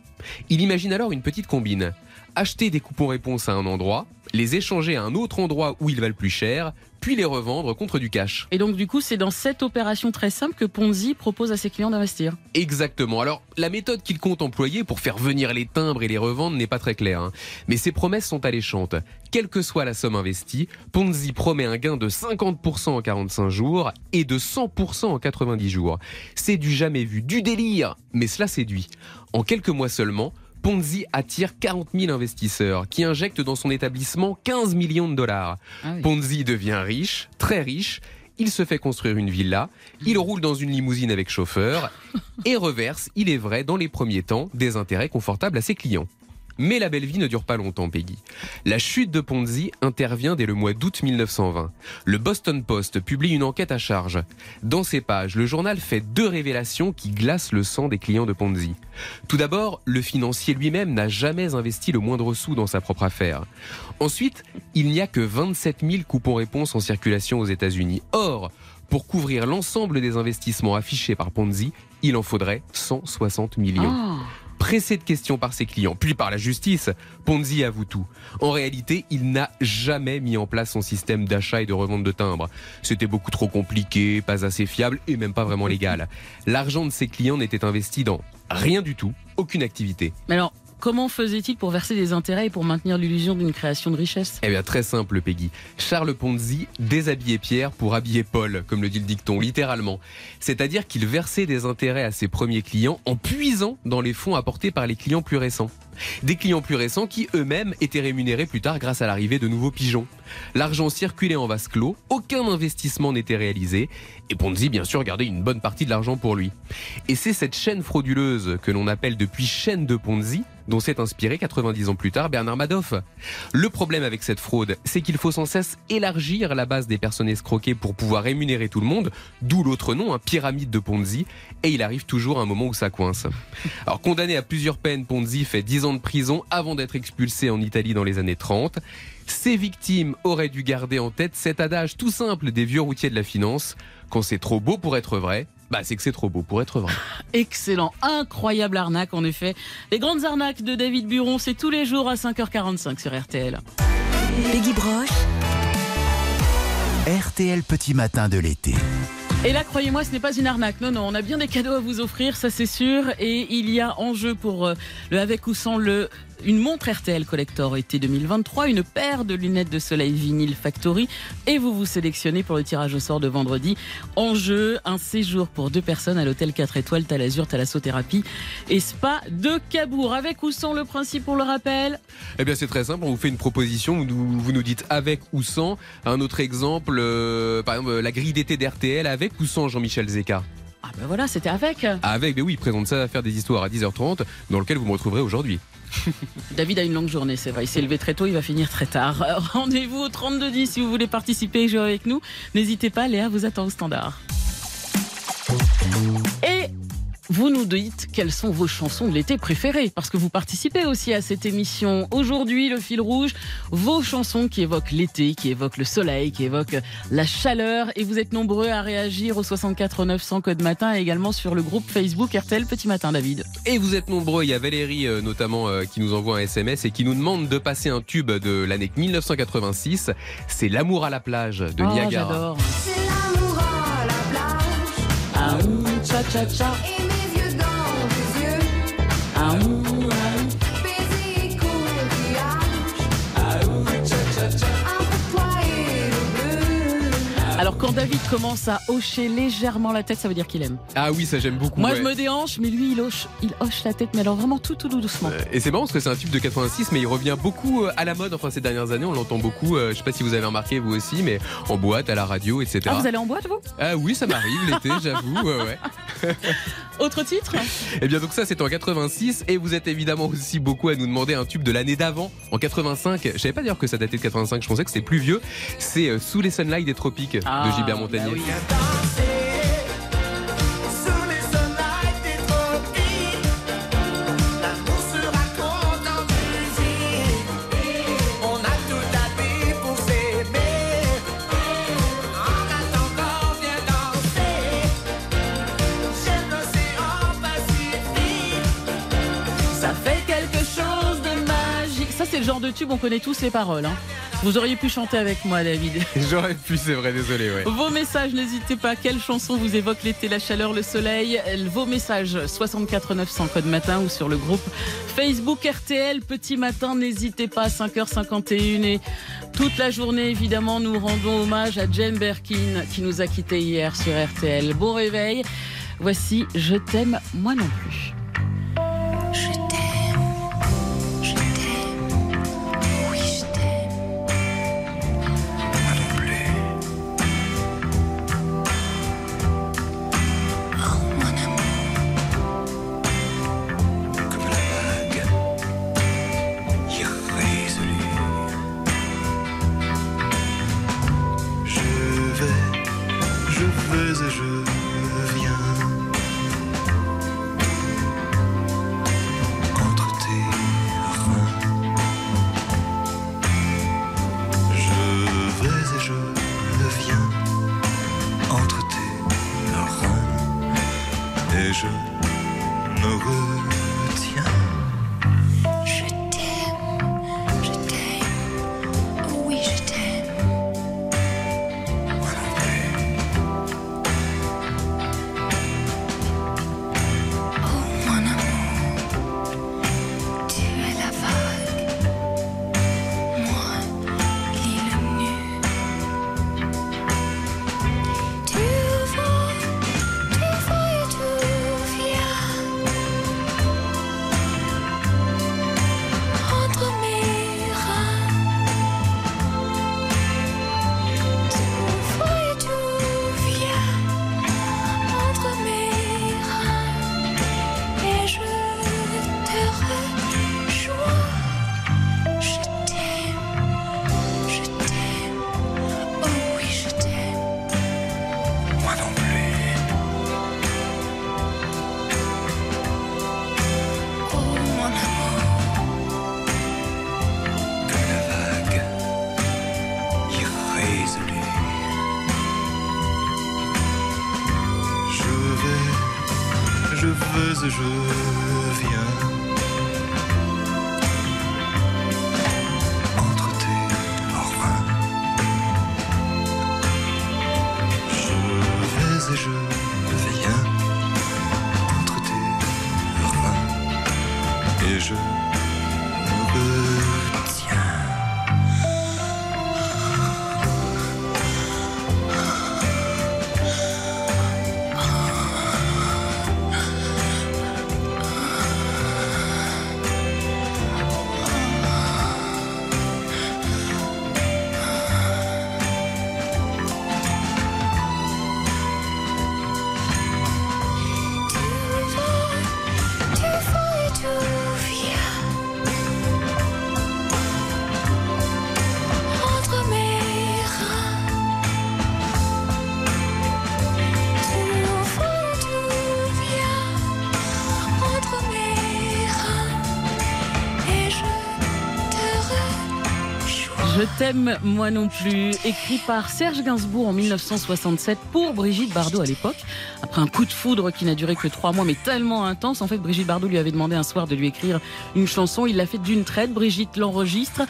Il imagine alors une petite combine. Acheter des coupons réponses à un endroit, les échanger à un autre endroit où ils valent plus cher, puis les revendre contre du cash. Et donc, du coup, c'est dans cette opération très simple que Ponzi propose à ses clients d'investir. Exactement. Alors, la méthode qu'il compte employer pour faire venir les timbres et les revendre n'est pas très claire. hein. Mais ses promesses sont alléchantes. Quelle que soit la somme investie, Ponzi promet un gain de 50% en 45 jours et de 100% en 90 jours. C'est du jamais vu, du délire, mais cela séduit. En quelques mois seulement, Ponzi attire 40 000 investisseurs qui injectent dans son établissement 15 millions de dollars. Ah oui. Ponzi devient riche, très riche. Il se fait construire une villa, il roule dans une limousine avec chauffeur et reverse, il est vrai, dans les premiers temps, des intérêts confortables à ses clients. Mais la belle vie ne dure pas longtemps, Peggy. La chute de Ponzi intervient dès le mois d'août 1920. Le Boston Post publie une enquête à charge. Dans ses pages, le journal fait deux révélations qui glacent le sang des clients de Ponzi. Tout d'abord, le financier lui-même n'a jamais investi le moindre sou dans sa propre affaire. Ensuite, il n'y a que 27 000 coupons-réponses en circulation aux États-Unis. Or, pour couvrir l'ensemble des investissements affichés par Ponzi, il en faudrait 160 millions. Ah. Pressé de questions par ses clients, puis par la justice, Ponzi avoue tout. En réalité, il n'a jamais mis en place son système d'achat et de revente de timbres. C'était beaucoup trop compliqué, pas assez fiable et même pas vraiment légal. L'argent de ses clients n'était investi dans rien du tout, aucune activité. Mais alors, comment faisait-il pour verser des intérêts et pour maintenir l'illusion d'une création de richesse? Eh bien, très simple, Peggy. Charles Ponzi déshabillait Pierre pour habiller Paul, comme le dit le dicton, littéralement. C'est-à-dire qu'il versait des intérêts à ses premiers clients en puisant dans les fonds apportés par les clients plus récents. Des clients plus récents qui eux-mêmes étaient rémunérés plus tard grâce à l'arrivée de nouveaux pigeons. L'argent circulait en vase clos, aucun investissement n'était réalisé, et Ponzi bien sûr gardait une bonne partie de l'argent pour lui. Et c'est cette chaîne frauduleuse que l'on appelle depuis chaîne de Ponzi dont s'est inspiré 90 ans plus tard Bernard Madoff. Le problème avec cette fraude, c'est qu'il faut sans cesse élargir la base des personnes escroquées pour pouvoir rémunérer tout le monde, d'où l'autre nom, un pyramide de Ponzi, et il arrive toujours un moment où ça coince. Alors condamné à plusieurs peines, Ponzi fait 10 ans de prison avant d'être expulsé en Italie dans les années 30. Ses victimes auraient dû garder en tête cet adage tout simple des vieux routiers de la finance, quand c'est trop beau pour être vrai, bah c'est que c'est trop beau pour être vrai. Excellent, incroyable arnaque en effet. Les grandes arnaques de David Buron, c'est tous les jours à 5h45 sur RTL. Peggy Broche, RTL Petit Matin de l'été. Et là, croyez-moi, ce n'est pas une arnaque. Non, non, on a bien des cadeaux à vous offrir, ça c'est sûr. Et il y a en jeu pour euh, le avec ou sans le une montre RTL Collector été 2023, une paire de lunettes de soleil vinyle Factory et vous vous sélectionnez pour le tirage au sort de vendredi. En jeu, un séjour pour deux personnes à l'hôtel 4 étoiles Talazur Thalassothérapie et Spa de Cabourg. Avec ou sans le principe, on le rappelle Eh bien, c'est très simple. On vous fait une proposition. Vous nous, vous nous dites avec ou sans. Un autre exemple, euh, par exemple, la grille d'été d'RTL avec ou sans Jean-Michel Zeka? Ah ben voilà, c'était avec. Avec, mais oui, il présente ça à faire des histoires à 10h30, dans lequel vous me retrouverez aujourd'hui. David a une longue journée, c'est vrai. Il s'est levé très tôt, il va finir très tard. Rendez-vous au 3210 si vous voulez participer et jouer avec nous. N'hésitez pas, Léa vous attend au standard. Vous nous dites quelles sont vos chansons de l'été préférées, parce que vous participez aussi à cette émission. Aujourd'hui, le fil rouge, vos chansons qui évoquent l'été, qui évoquent le soleil, qui évoquent la chaleur. Et vous êtes nombreux à réagir au 64 900 code matin et également sur le groupe Facebook RTL Petit Matin, David. Et vous êtes nombreux, il y a Valérie euh, notamment euh, qui nous envoie un SMS et qui nous demande de passer un tube de l'année 1986. C'est L'amour à la plage de Oh, Niagara. j'adore. C'est l'amour à la plage. Ah, ouh, tcha tcha down. Quand David commence à hocher légèrement la tête, ça veut dire qu'il aime. Ah oui, ça j'aime beaucoup. Moi ouais. je me déhanche, mais lui il hoche, il hoche la tête, mais alors vraiment tout tout doucement. Euh, Et c'est marrant parce que c'est un tube de 86, mais il revient beaucoup euh, à la mode. Enfin, ces dernières années, on l'entend beaucoup. euh, Je sais pas si vous avez remarqué vous aussi, mais en boîte, à la radio, etc. Ah vous allez en boîte vous? Ah oui, ça m'arrive l'été, j'avoue. ouais, ouais. Autre titre? Et bien donc ça, c'est en 86, et vous êtes évidemment aussi beaucoup à nous demander un tube de l'année d'avant, en 85. Je savais pas dire que ça datait de 85. Je pensais que c'était plus vieux. C'est euh, Sous les sunlights des tropiques Ah, de Gilbert bah Montagnier. oui. Genre de tube, on connaît tous les paroles. hein. Vous auriez pu chanter avec moi David. J'aurais pu, c'est vrai, désolé. Ouais. Vos messages, n'hésitez pas. Quelle chanson vous évoque l'été, la chaleur, le soleil? Vos messages 64 900 code matin ou sur le groupe Facebook RTL Petit Matin. N'hésitez pas, 5h51 et toute la journée, évidemment, nous rendons hommage à Jane Birkin qui nous a quittés hier sur RTL. Bon réveil. Voici Je t'aime, moi non plus. Je et je viens moi non plus. Écrit par Serge Gainsbourg en 1967 pour Brigitte Bardot à l'époque. Après un coup de foudre qui n'a duré que trois mois, mais tellement intense. En fait, Brigitte Bardot lui avait demandé un soir de lui écrire une chanson. Il l'a fait d'une traite. Brigitte l'enregistre.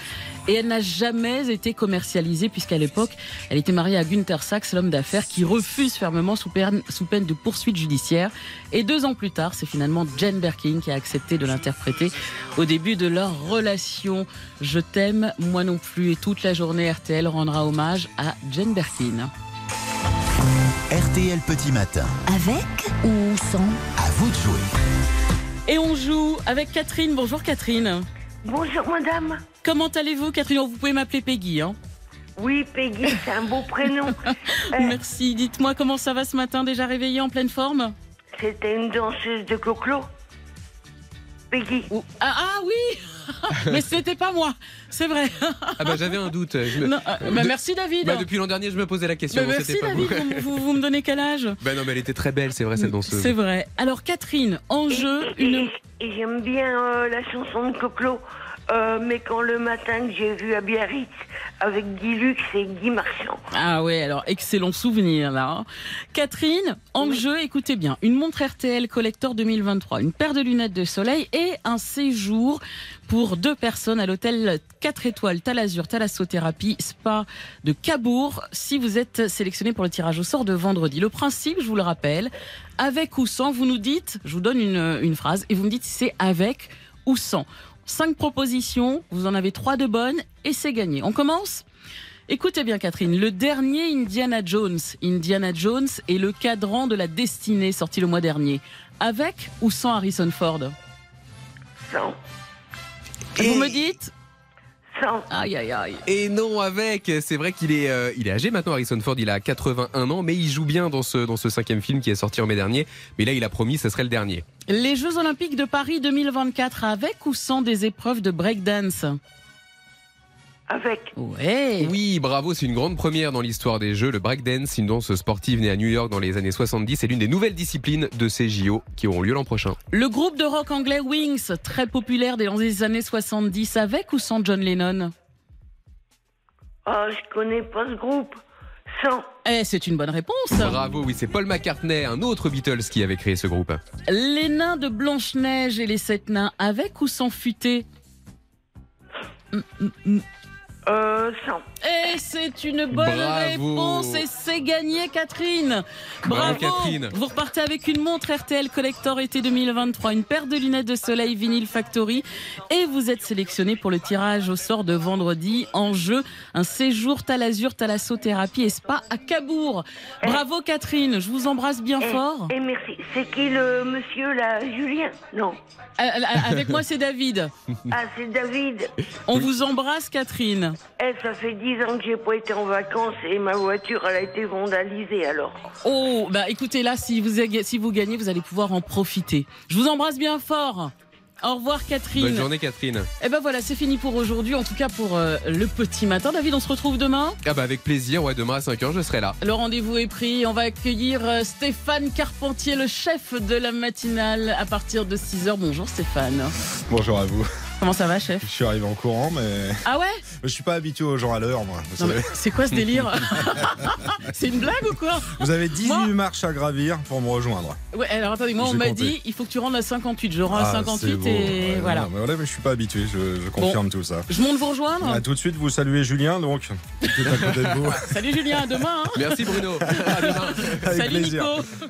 Et elle n'a jamais été commercialisée puisqu'à l'époque, elle était mariée à Günther Sachs, l'homme d'affaires, qui refuse fermement sous peine, sous peine de poursuite judiciaire. Et deux ans plus tard, c'est finalement Jane Birkin qui a accepté de l'interpréter au début de leur relation. Je t'aime, moi non plus. Et toute la journée, RTL rendra hommage à Jane Birkin. RTL Petit Matin. Avec ou sans À vous de jouer. Et on joue avec Catherine. Bonjour Catherine. Bonjour madame. Comment allez-vous Catherine Vous pouvez m'appeler Peggy. Hein Oui, Peggy, c'est un beau prénom. Merci. Dites-moi comment ça va ce matin Déjà réveillée en pleine forme? C'était une danseuse de coclo. Peggy. Ah, ah oui Mais c'était pas moi, c'est vrai. Ah bah j'avais un doute. Je me- Non, euh, bah, merci, David. Bah, depuis l'an dernier, je me posais la question. Bah, merci c'était pas vous. David, vous, vous- vous me donnez quel âge? Bah non, mais elle était très belle, c'est vrai, cette danseuse. C'est vrai. Alors Catherine, en jeu, une... Et j'aime bien euh, la chanson de Coclo. Euh, mais quand le matin que j'ai vu à Biarritz avec Guy Lux et Guy Marchand. Ah ouais, alors excellent souvenir là. Catherine, en jeu, écoutez bien, une montre RTL Collector 2023, une paire de lunettes de soleil et un séjour pour deux personnes à l'hôtel 4 étoiles Talazur Thalassothérapie Spa de Cabourg si vous êtes sélectionné pour le tirage au sort de vendredi. Le principe, je vous le rappelle, avec ou sans, vous nous dites, je vous donne une, une phrase et vous me dites si c'est avec ou sans. Cinq propositions, vous en avez trois de bonnes et c'est gagné. On commence? Écoutez bien Catherine, le dernier Indiana Jones, Indiana Jones est le cadran de la destinée sorti le mois dernier. Avec ou sans Harrison Ford? Sans. Vous me dites? Aïe aïe aïe. Et non, avec. C'est vrai qu'il est, euh, il est âgé maintenant, Harrison Ford. Il a 81 ans, mais il joue bien dans ce, dans ce cinquième film qui est sorti en mai dernier. Mais là, il a promis, ce serait le dernier. Les Jeux Olympiques de Paris 2024 avec ou sans des épreuves de breakdance? Avec. Ouais. Oui, bravo, c'est une grande première dans l'histoire des Jeux. Le breakdance, une danse sportive née à New York dans les années 70, est l'une des nouvelles disciplines de ces JO qui auront lieu l'an prochain. Le groupe de rock anglais Wings, très populaire dans les années 70 avec ou sans John Lennon? Oh, je connais pas ce groupe. Sans. Eh, c'est une bonne réponse. Bravo, oui, c'est Paul McCartney, un autre Beatles qui avait créé ce groupe. Les nains de Blanche-Neige et les sept nains avec ou sans futé? Euh, sans. Et c'est une bonne Bravo. réponse et c'est gagné Catherine. Bravo, Bravo. Catherine. Vous repartez avec une montre RTL Collector été 2023, une paire de lunettes de soleil Vinyl Factory et vous êtes sélectionné pour le tirage au sort de vendredi en jeu un séjour Talazur Thalassothérapie et Spa à Cabourg. Bravo Catherine, je vous embrasse bien Et- fort. Et merci. C'est qui le monsieur là Julien? Non. Euh, euh, Avec moi c'est David. Ah, c'est David. On vous embrasse Catherine. Eh, ça fait dix ans que j'ai pas été en vacances et ma voiture, elle a été vandalisée alors. Oh, bah écoutez, là, si vous, avez- si vous gagnez, vous allez pouvoir en profiter. Je vous embrasse bien fort. Au revoir, Catherine. Bonne journée, Catherine. Et ben voilà, c'est fini pour aujourd'hui, en tout cas pour euh, le petit matin. David, on se retrouve demain? Ah bah avec plaisir, ouais, demain à 5h, je serai là. Le rendez-vous est pris. On va accueillir euh, Stéphane Carpentier, le chef de la matinale, à partir de 6h. Bonjour Stéphane. Bonjour à vous. Comment ça va, chef Je suis arrivé en courant, mais Ah ouais je suis pas habitué aux gens à l'heure, moi. C'est quoi ce délire C'est une blague ou quoi vous avez 18 marches à gravir pour me rejoindre. Ouais, alors attendez, moi on m'a dit il faut que tu rentres à 50 Je rends à Ah, 58 c'est beau. et Ouais, voilà. non, mais voilà, mais je suis pas habitué, je, je confirme tout ça. Je monte vous rejoindre À tout de suite, vous saluez Julien, donc. Tout à côté de vous. Salut Julien, à demain. hein. Merci Bruno. À demain. Avec Salut plaisir. Nico.